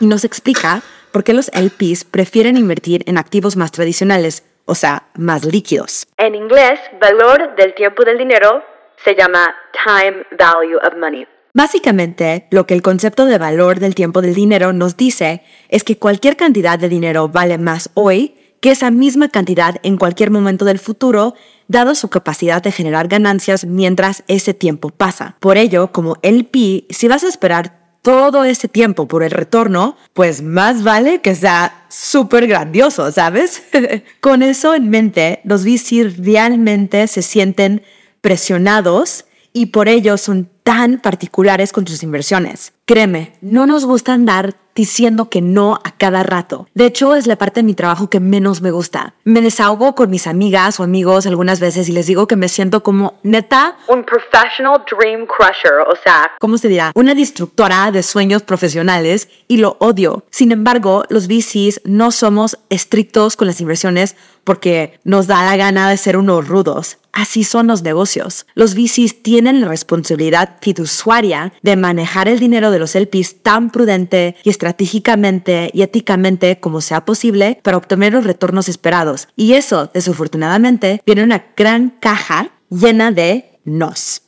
Y nos explica por qué los LPs prefieren invertir en activos más tradicionales, o sea, más líquidos. En inglés, valor del tiempo del dinero se llama time value of money. Básicamente, lo que el concepto de valor del tiempo del dinero nos dice es que cualquier cantidad de dinero vale más hoy que esa misma cantidad en cualquier momento del futuro, dado su capacidad de generar ganancias mientras ese tiempo pasa. Por ello, como LP, si vas a esperar todo ese tiempo por el retorno, pues más vale que sea súper grandioso, ¿sabes? [LAUGHS] Con eso en mente, los VC realmente se sienten presionados y por ello son tan particulares con sus inversiones. Créeme, no nos gusta andar diciendo que no a cada rato. De hecho, es la parte de mi trabajo que menos me gusta. Me desahogo con mis amigas o amigos algunas veces y les digo que me siento como neta. Un professional dream crusher, o sea. ¿Cómo se dirá? Una destructora de sueños profesionales y lo odio. Sin embargo, los VCs no somos estrictos con las inversiones porque nos da la gana de ser unos rudos. Así son los negocios. Los VCs tienen la responsabilidad fiduciaria de manejar el dinero de los LPs tan prudente y estratégicamente y éticamente como sea posible para obtener los retornos esperados. Y eso, desafortunadamente, viene en una gran caja llena de nos.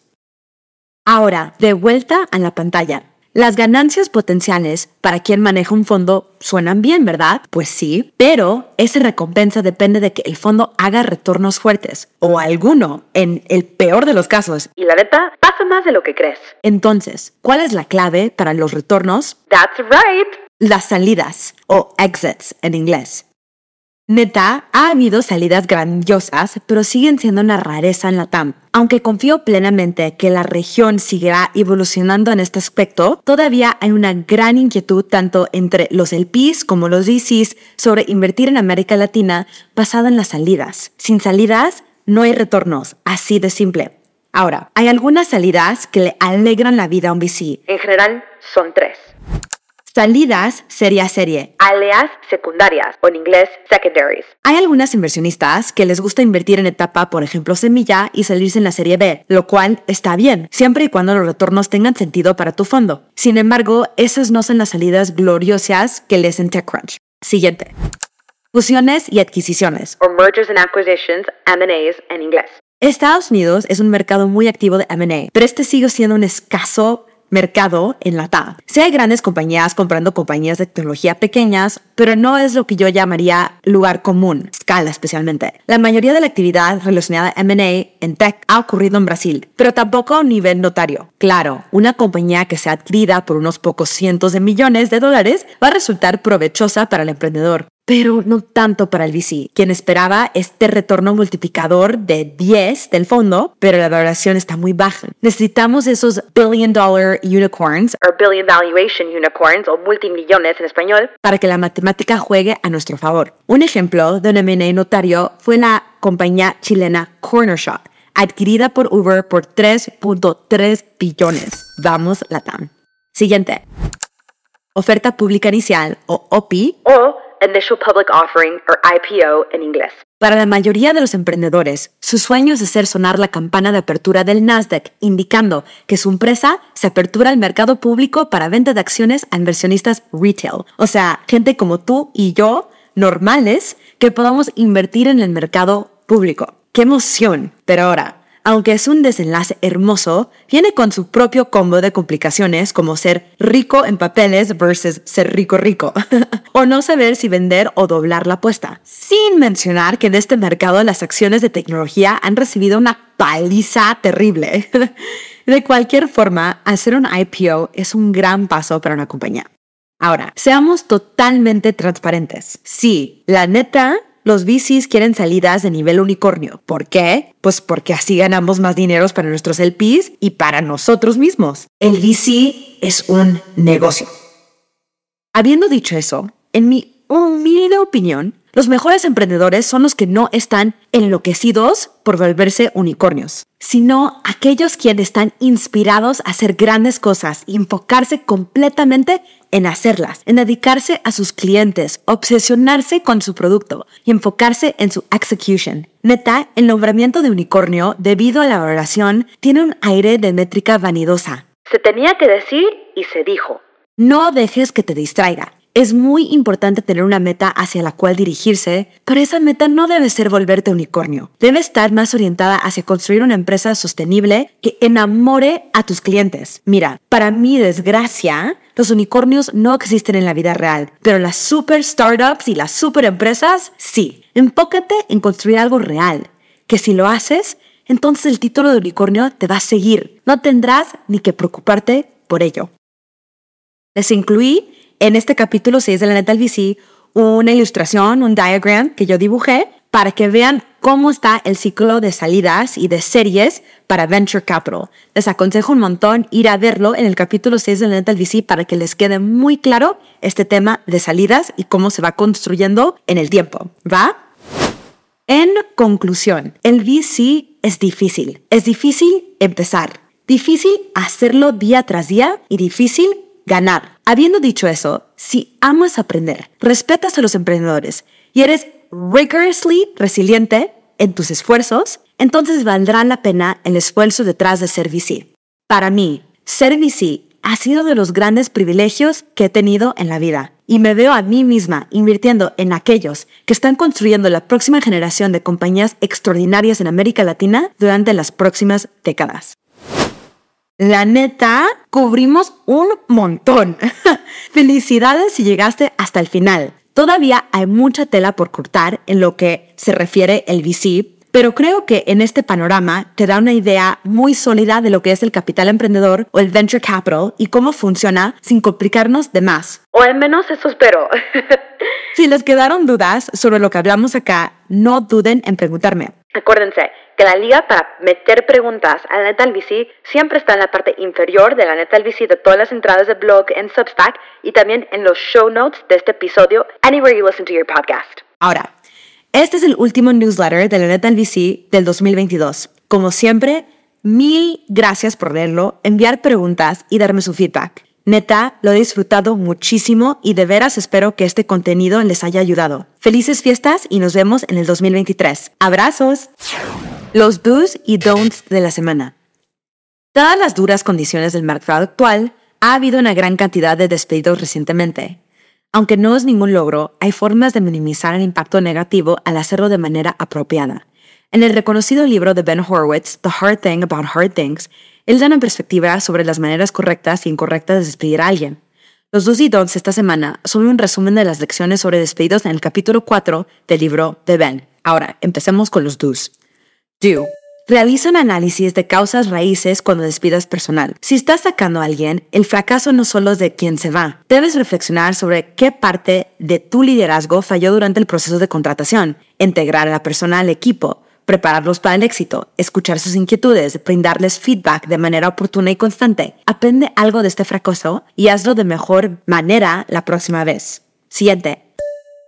Ahora, de vuelta a la pantalla. Las ganancias potenciales para quien maneja un fondo suenan bien, ¿verdad? Pues sí, pero esa recompensa depende de que el fondo haga retornos fuertes o alguno, en el peor de los casos. Y la neta, pasa más de lo que crees. Entonces, ¿cuál es la clave para los retornos? That's right. Las salidas o exits en inglés. Neta, ha habido salidas grandiosas, pero siguen siendo una rareza en la TAM. Aunque confío plenamente que la región seguirá evolucionando en este aspecto, todavía hay una gran inquietud tanto entre los LPs como los DCs sobre invertir en América Latina basada en las salidas. Sin salidas, no hay retornos, así de simple. Ahora, hay algunas salidas que le alegran la vida a un VC. En general, son tres. Salidas serie a serie. Alias secundarias o en inglés secondaries. Hay algunas inversionistas que les gusta invertir en etapa, por ejemplo, semilla y salirse en la serie B, lo cual está bien, siempre y cuando los retornos tengan sentido para tu fondo. Sin embargo, esas no son las salidas gloriosas que les en TechCrunch. Siguiente. Fusiones y adquisiciones. O mergers and acquisitions, M&As en inglés. Estados Unidos es un mercado muy activo de M&A, pero este sigue siendo un escaso mercado en la TAM. Sí hay grandes compañías comprando compañías de tecnología pequeñas, pero no es lo que yo llamaría lugar común, escala especialmente. La mayoría de la actividad relacionada a M&A en tech ha ocurrido en Brasil, pero tampoco a un nivel notario. Claro, una compañía que sea adquirida por unos pocos cientos de millones de dólares va a resultar provechosa para el emprendedor, pero no tanto para el VC, quien esperaba este retorno multiplicador de 10 del fondo, pero la valoración está muy baja. Necesitamos esos billion dollar unicorns, O billion valuation unicorns o multimillones en español. para que la matemática juegue a nuestro favor. Un ejemplo de un M&A notario fue la compañía chilena Corner Shop, adquirida por Uber por 3.3 billones. Vamos, Latam. Siguiente. Oferta pública inicial o OPI O initial public offering or IPO en inglés. Para la mayoría de los emprendedores, su sueño es hacer sonar la campana de apertura del Nasdaq, indicando que su empresa se apertura al mercado público para venta de acciones a inversionistas retail, o sea, gente como tú y yo, normales, que podamos invertir en el mercado público. ¡Qué emoción! Pero ahora, aunque es un desenlace hermoso, viene con su propio combo de complicaciones como ser rico en papeles versus ser rico rico, [LAUGHS] o no saber si vender o doblar la apuesta. Sin mencionar que en este mercado las acciones de tecnología han recibido una paliza terrible. [LAUGHS] De cualquier forma, hacer un IPO es un gran paso para una compañía. Ahora, seamos totalmente transparentes. Sí, la neta, los VCs quieren salidas de nivel unicornio. ¿Por qué? Pues porque así ganamos más dineros para nuestros LPs y para nosotros mismos. El VC es un negocio. Habiendo dicho eso, en mi humilde opinión, los mejores emprendedores son los que no están enloquecidos por volverse unicornios, sino aquellos quienes están inspirados a hacer grandes cosas y enfocarse completamente en hacerlas, en dedicarse a sus clientes, obsesionarse con su producto y enfocarse en su execution. Neta, el nombramiento de unicornio, debido a la valoración, tiene un aire de métrica vanidosa. Se tenía que decir y se dijo. No dejes que te distraiga. Es muy importante tener una meta hacia la cual dirigirse, pero esa meta no debe ser volverte unicornio. Debe estar más orientada hacia construir una empresa sostenible que enamore a tus clientes. Mira, para mi desgracia, los unicornios no existen en la vida real, pero las super startups y las super empresas sí. Enfócate en construir algo real, que si lo haces, entonces el título de unicornio te va a seguir. No tendrás ni que preocuparte por ello. Les incluí en este capítulo 6 de la neta del VC una ilustración, un diagram que yo dibujé para que vean cómo está el ciclo de salidas y de series para Venture Capital. Les aconsejo un montón ir a verlo en el capítulo 6 de la neta del VC para que les quede muy claro este tema de salidas y cómo se va construyendo en el tiempo. ¿Va? En conclusión, el VC es difícil. Es difícil empezar, difícil hacerlo día tras día y difícil ganar. Habiendo dicho eso, si amas aprender, respetas a los emprendedores y eres rigorously resiliente en tus esfuerzos, entonces valdrá la pena el esfuerzo detrás de ser VC. Para mí, ser VC ha sido de los grandes privilegios que he tenido en la vida y me veo a mí misma invirtiendo en aquellos que están construyendo la próxima generación de compañías extraordinarias en América Latina durante las próximas décadas. La neta, cubrimos un montón. [LAUGHS] Felicidades si llegaste hasta el final. Todavía hay mucha tela por cortar en lo que se refiere el VC, pero creo que en este panorama te da una idea muy sólida de lo que es el capital emprendedor o el venture capital y cómo funciona sin complicarnos de más. O al menos eso espero. [LAUGHS] Si les quedaron dudas sobre lo que hablamos acá, no duden en preguntarme. Acuérdense que la liga para meter preguntas a la neta del VC siempre está en la parte inferior de la neta del VC de todas las entradas de blog en Substack y también en los show notes de este episodio, anywhere you listen to your podcast. Ahora, Este es el último newsletter de la neta VC del 2022. Como siempre, mil gracias por leerlo, enviar preguntas y darme su feedback. Neta, lo he disfrutado muchísimo y de veras espero que este contenido les haya ayudado. Felices fiestas y nos vemos en el 2023. Abrazos. Los do's y don'ts de la semana. Dadas las duras condiciones del mercado actual, ha habido una gran cantidad de despedidos recientemente. Aunque no es ningún logro, hay formas de minimizar el impacto negativo al hacerlo de manera apropiada. En el reconocido libro de Ben Horowitz, The Hard Thing About Hard Things, él da una perspectiva sobre las maneras correctas y incorrectas de despedir a alguien. Los dos y don'ts esta semana son un resumen de las lecciones sobre despedidos en el capítulo 4 del libro de Ben. Ahora, empecemos con los do's. Do. Realiza un análisis de causas raíces cuando despidas personal. Si estás sacando a alguien, el fracaso no solo es de quien se va. Debes reflexionar sobre qué parte de tu liderazgo falló durante el proceso de contratación, integrar a la persona al equipo, prepararlos para el éxito, escuchar sus inquietudes, brindarles feedback de manera oportuna y constante. Aprende algo de este fracaso y hazlo de mejor manera la próxima vez. Siguiente.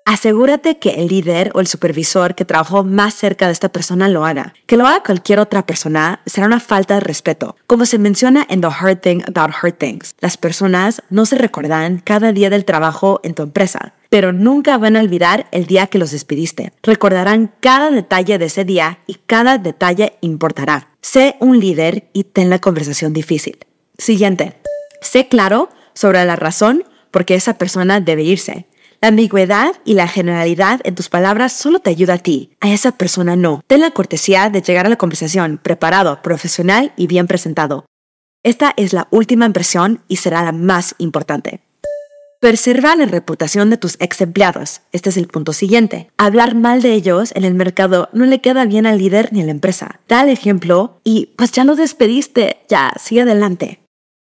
Asegúrate que el líder o el supervisor que trabajó más cerca de esta persona lo haga. Que lo haga cualquier otra persona será una falta de respeto. Como se menciona en The Hard Thing About Hard Things, las personas no se recordan cada día del trabajo en tu empresa, pero nunca van a olvidar el día que los despidiste. Recordarán cada detalle de ese día y cada detalle importará. Sé un líder y ten la conversación difícil. Siguiente. Sé claro sobre la razón por qué esa persona debe irse. La ambigüedad y la generalidad en tus palabras solo te ayuda a ti, a esa persona no. Ten la cortesía de llegar a la conversación preparado, profesional y bien presentado. Esta es la última impresión y será la más importante. Preserva la reputación de tus ex empleados. Este es el punto siguiente. Hablar mal de ellos en el mercado no le queda bien al líder ni a la empresa. Da el ejemplo y pues ya lo despediste, ya, sigue adelante.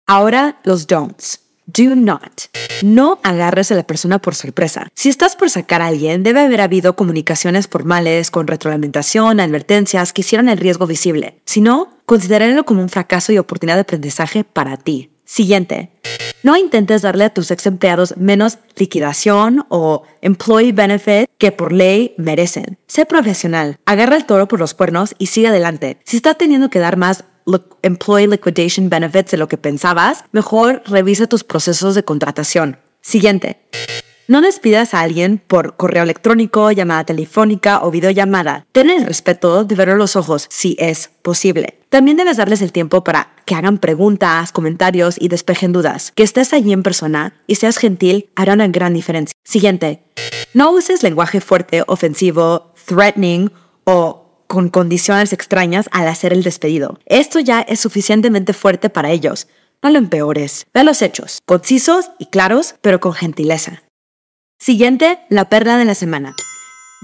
Ahora los don'ts. Do not. No agarres a la persona por sorpresa. Si estás por sacar a alguien, debe haber habido comunicaciones formales con retroalimentación, advertencias que hicieron el riesgo visible. Si no, considéralo como un fracaso y oportunidad de aprendizaje para ti. Siguiente. No intentes darle a tus ex empleados menos liquidación o employee benefit que por ley merecen. Sé profesional, agarra el toro por los cuernos y sigue adelante. Si está teniendo que dar más employee liquidation benefits de lo que pensabas, mejor revisa tus procesos de contratación. Siguiente. No despidas a alguien por correo electrónico, llamada telefónica o videollamada. Ten el respeto de ver los ojos si es posible. También debes darles el tiempo para que hagan preguntas, comentarios y despejen dudas. Que estés allí en persona y seas gentil hará una gran diferencia. Siguiente. No uses lenguaje fuerte, ofensivo, threatening o con condiciones extrañas al hacer el despedido. Esto ya es suficientemente fuerte para ellos. No lo empeores. Ve los hechos, concisos y claros, pero con gentileza. Siguiente, la perla de la semana.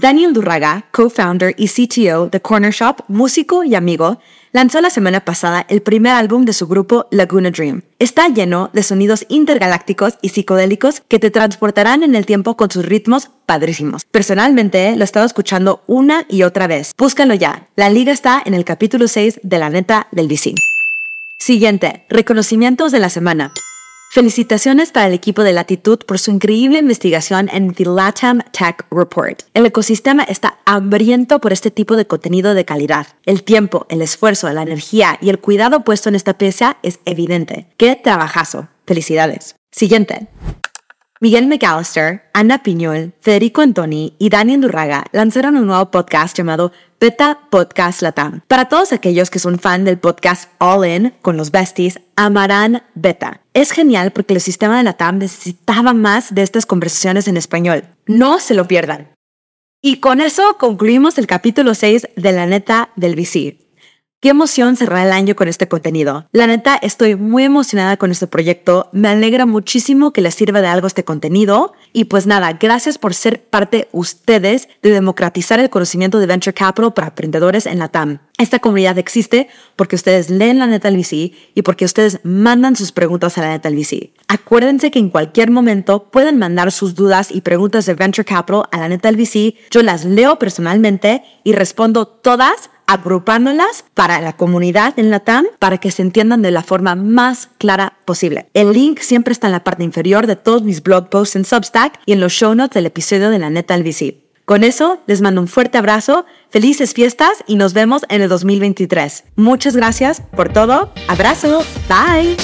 Daniel Durraga, co-founder y CTO de Corner Shop, músico y amigo, lanzó la semana pasada el primer álbum de su grupo Laguna Dream. Está lleno de sonidos intergalácticos y psicodélicos que te transportarán en el tiempo con sus ritmos padrísimos. Personalmente lo he estado escuchando una y otra vez. Búscalo ya. La liga está en el capítulo 6 de la neta del VC. Siguiente, reconocimientos de la semana. Felicitaciones para el equipo de Latitud por su increíble investigación en The LATAM Tech Report. El ecosistema está hambriento por este tipo de contenido de calidad. El tiempo, el esfuerzo, la energía y el cuidado puesto en esta pieza es evidente. ¡Qué trabajazo! Felicidades. Siguiente. Miguel McAllister, Ana Piñol, Federico Antoni y Daniel Durraga lanzaron un nuevo podcast llamado Beta Podcast Latam. Para todos aquellos que son fan del podcast All In con los besties, amarán Beta. Es genial porque el sistema de Latam necesitaba más de estas conversaciones en español. No se lo pierdan. Y con eso concluimos el capítulo 6 de la neta del VC. Qué emoción cerrar el año con este contenido. La neta, estoy muy emocionada con este proyecto. Me alegra muchísimo que les sirva de algo este contenido. Y pues nada, gracias por ser parte ustedes de democratizar el conocimiento de Venture Capital para emprendedores en la TAM. Esta comunidad existe porque ustedes leen la neta del VC y porque ustedes mandan sus preguntas a la neta VC. Acuérdense que en cualquier momento pueden mandar sus dudas y preguntas de Venture Capital a la neta VC. Yo las leo personalmente y respondo todas agrupándolas para la comunidad en la TAM para que se entiendan de la forma más clara posible. El link siempre está en la parte inferior de todos mis blog posts en Substack y en los show notes del episodio de la neta VC. Con eso, les mando un fuerte abrazo, felices fiestas y nos vemos en el 2023. Muchas gracias por todo. Abrazo. Bye.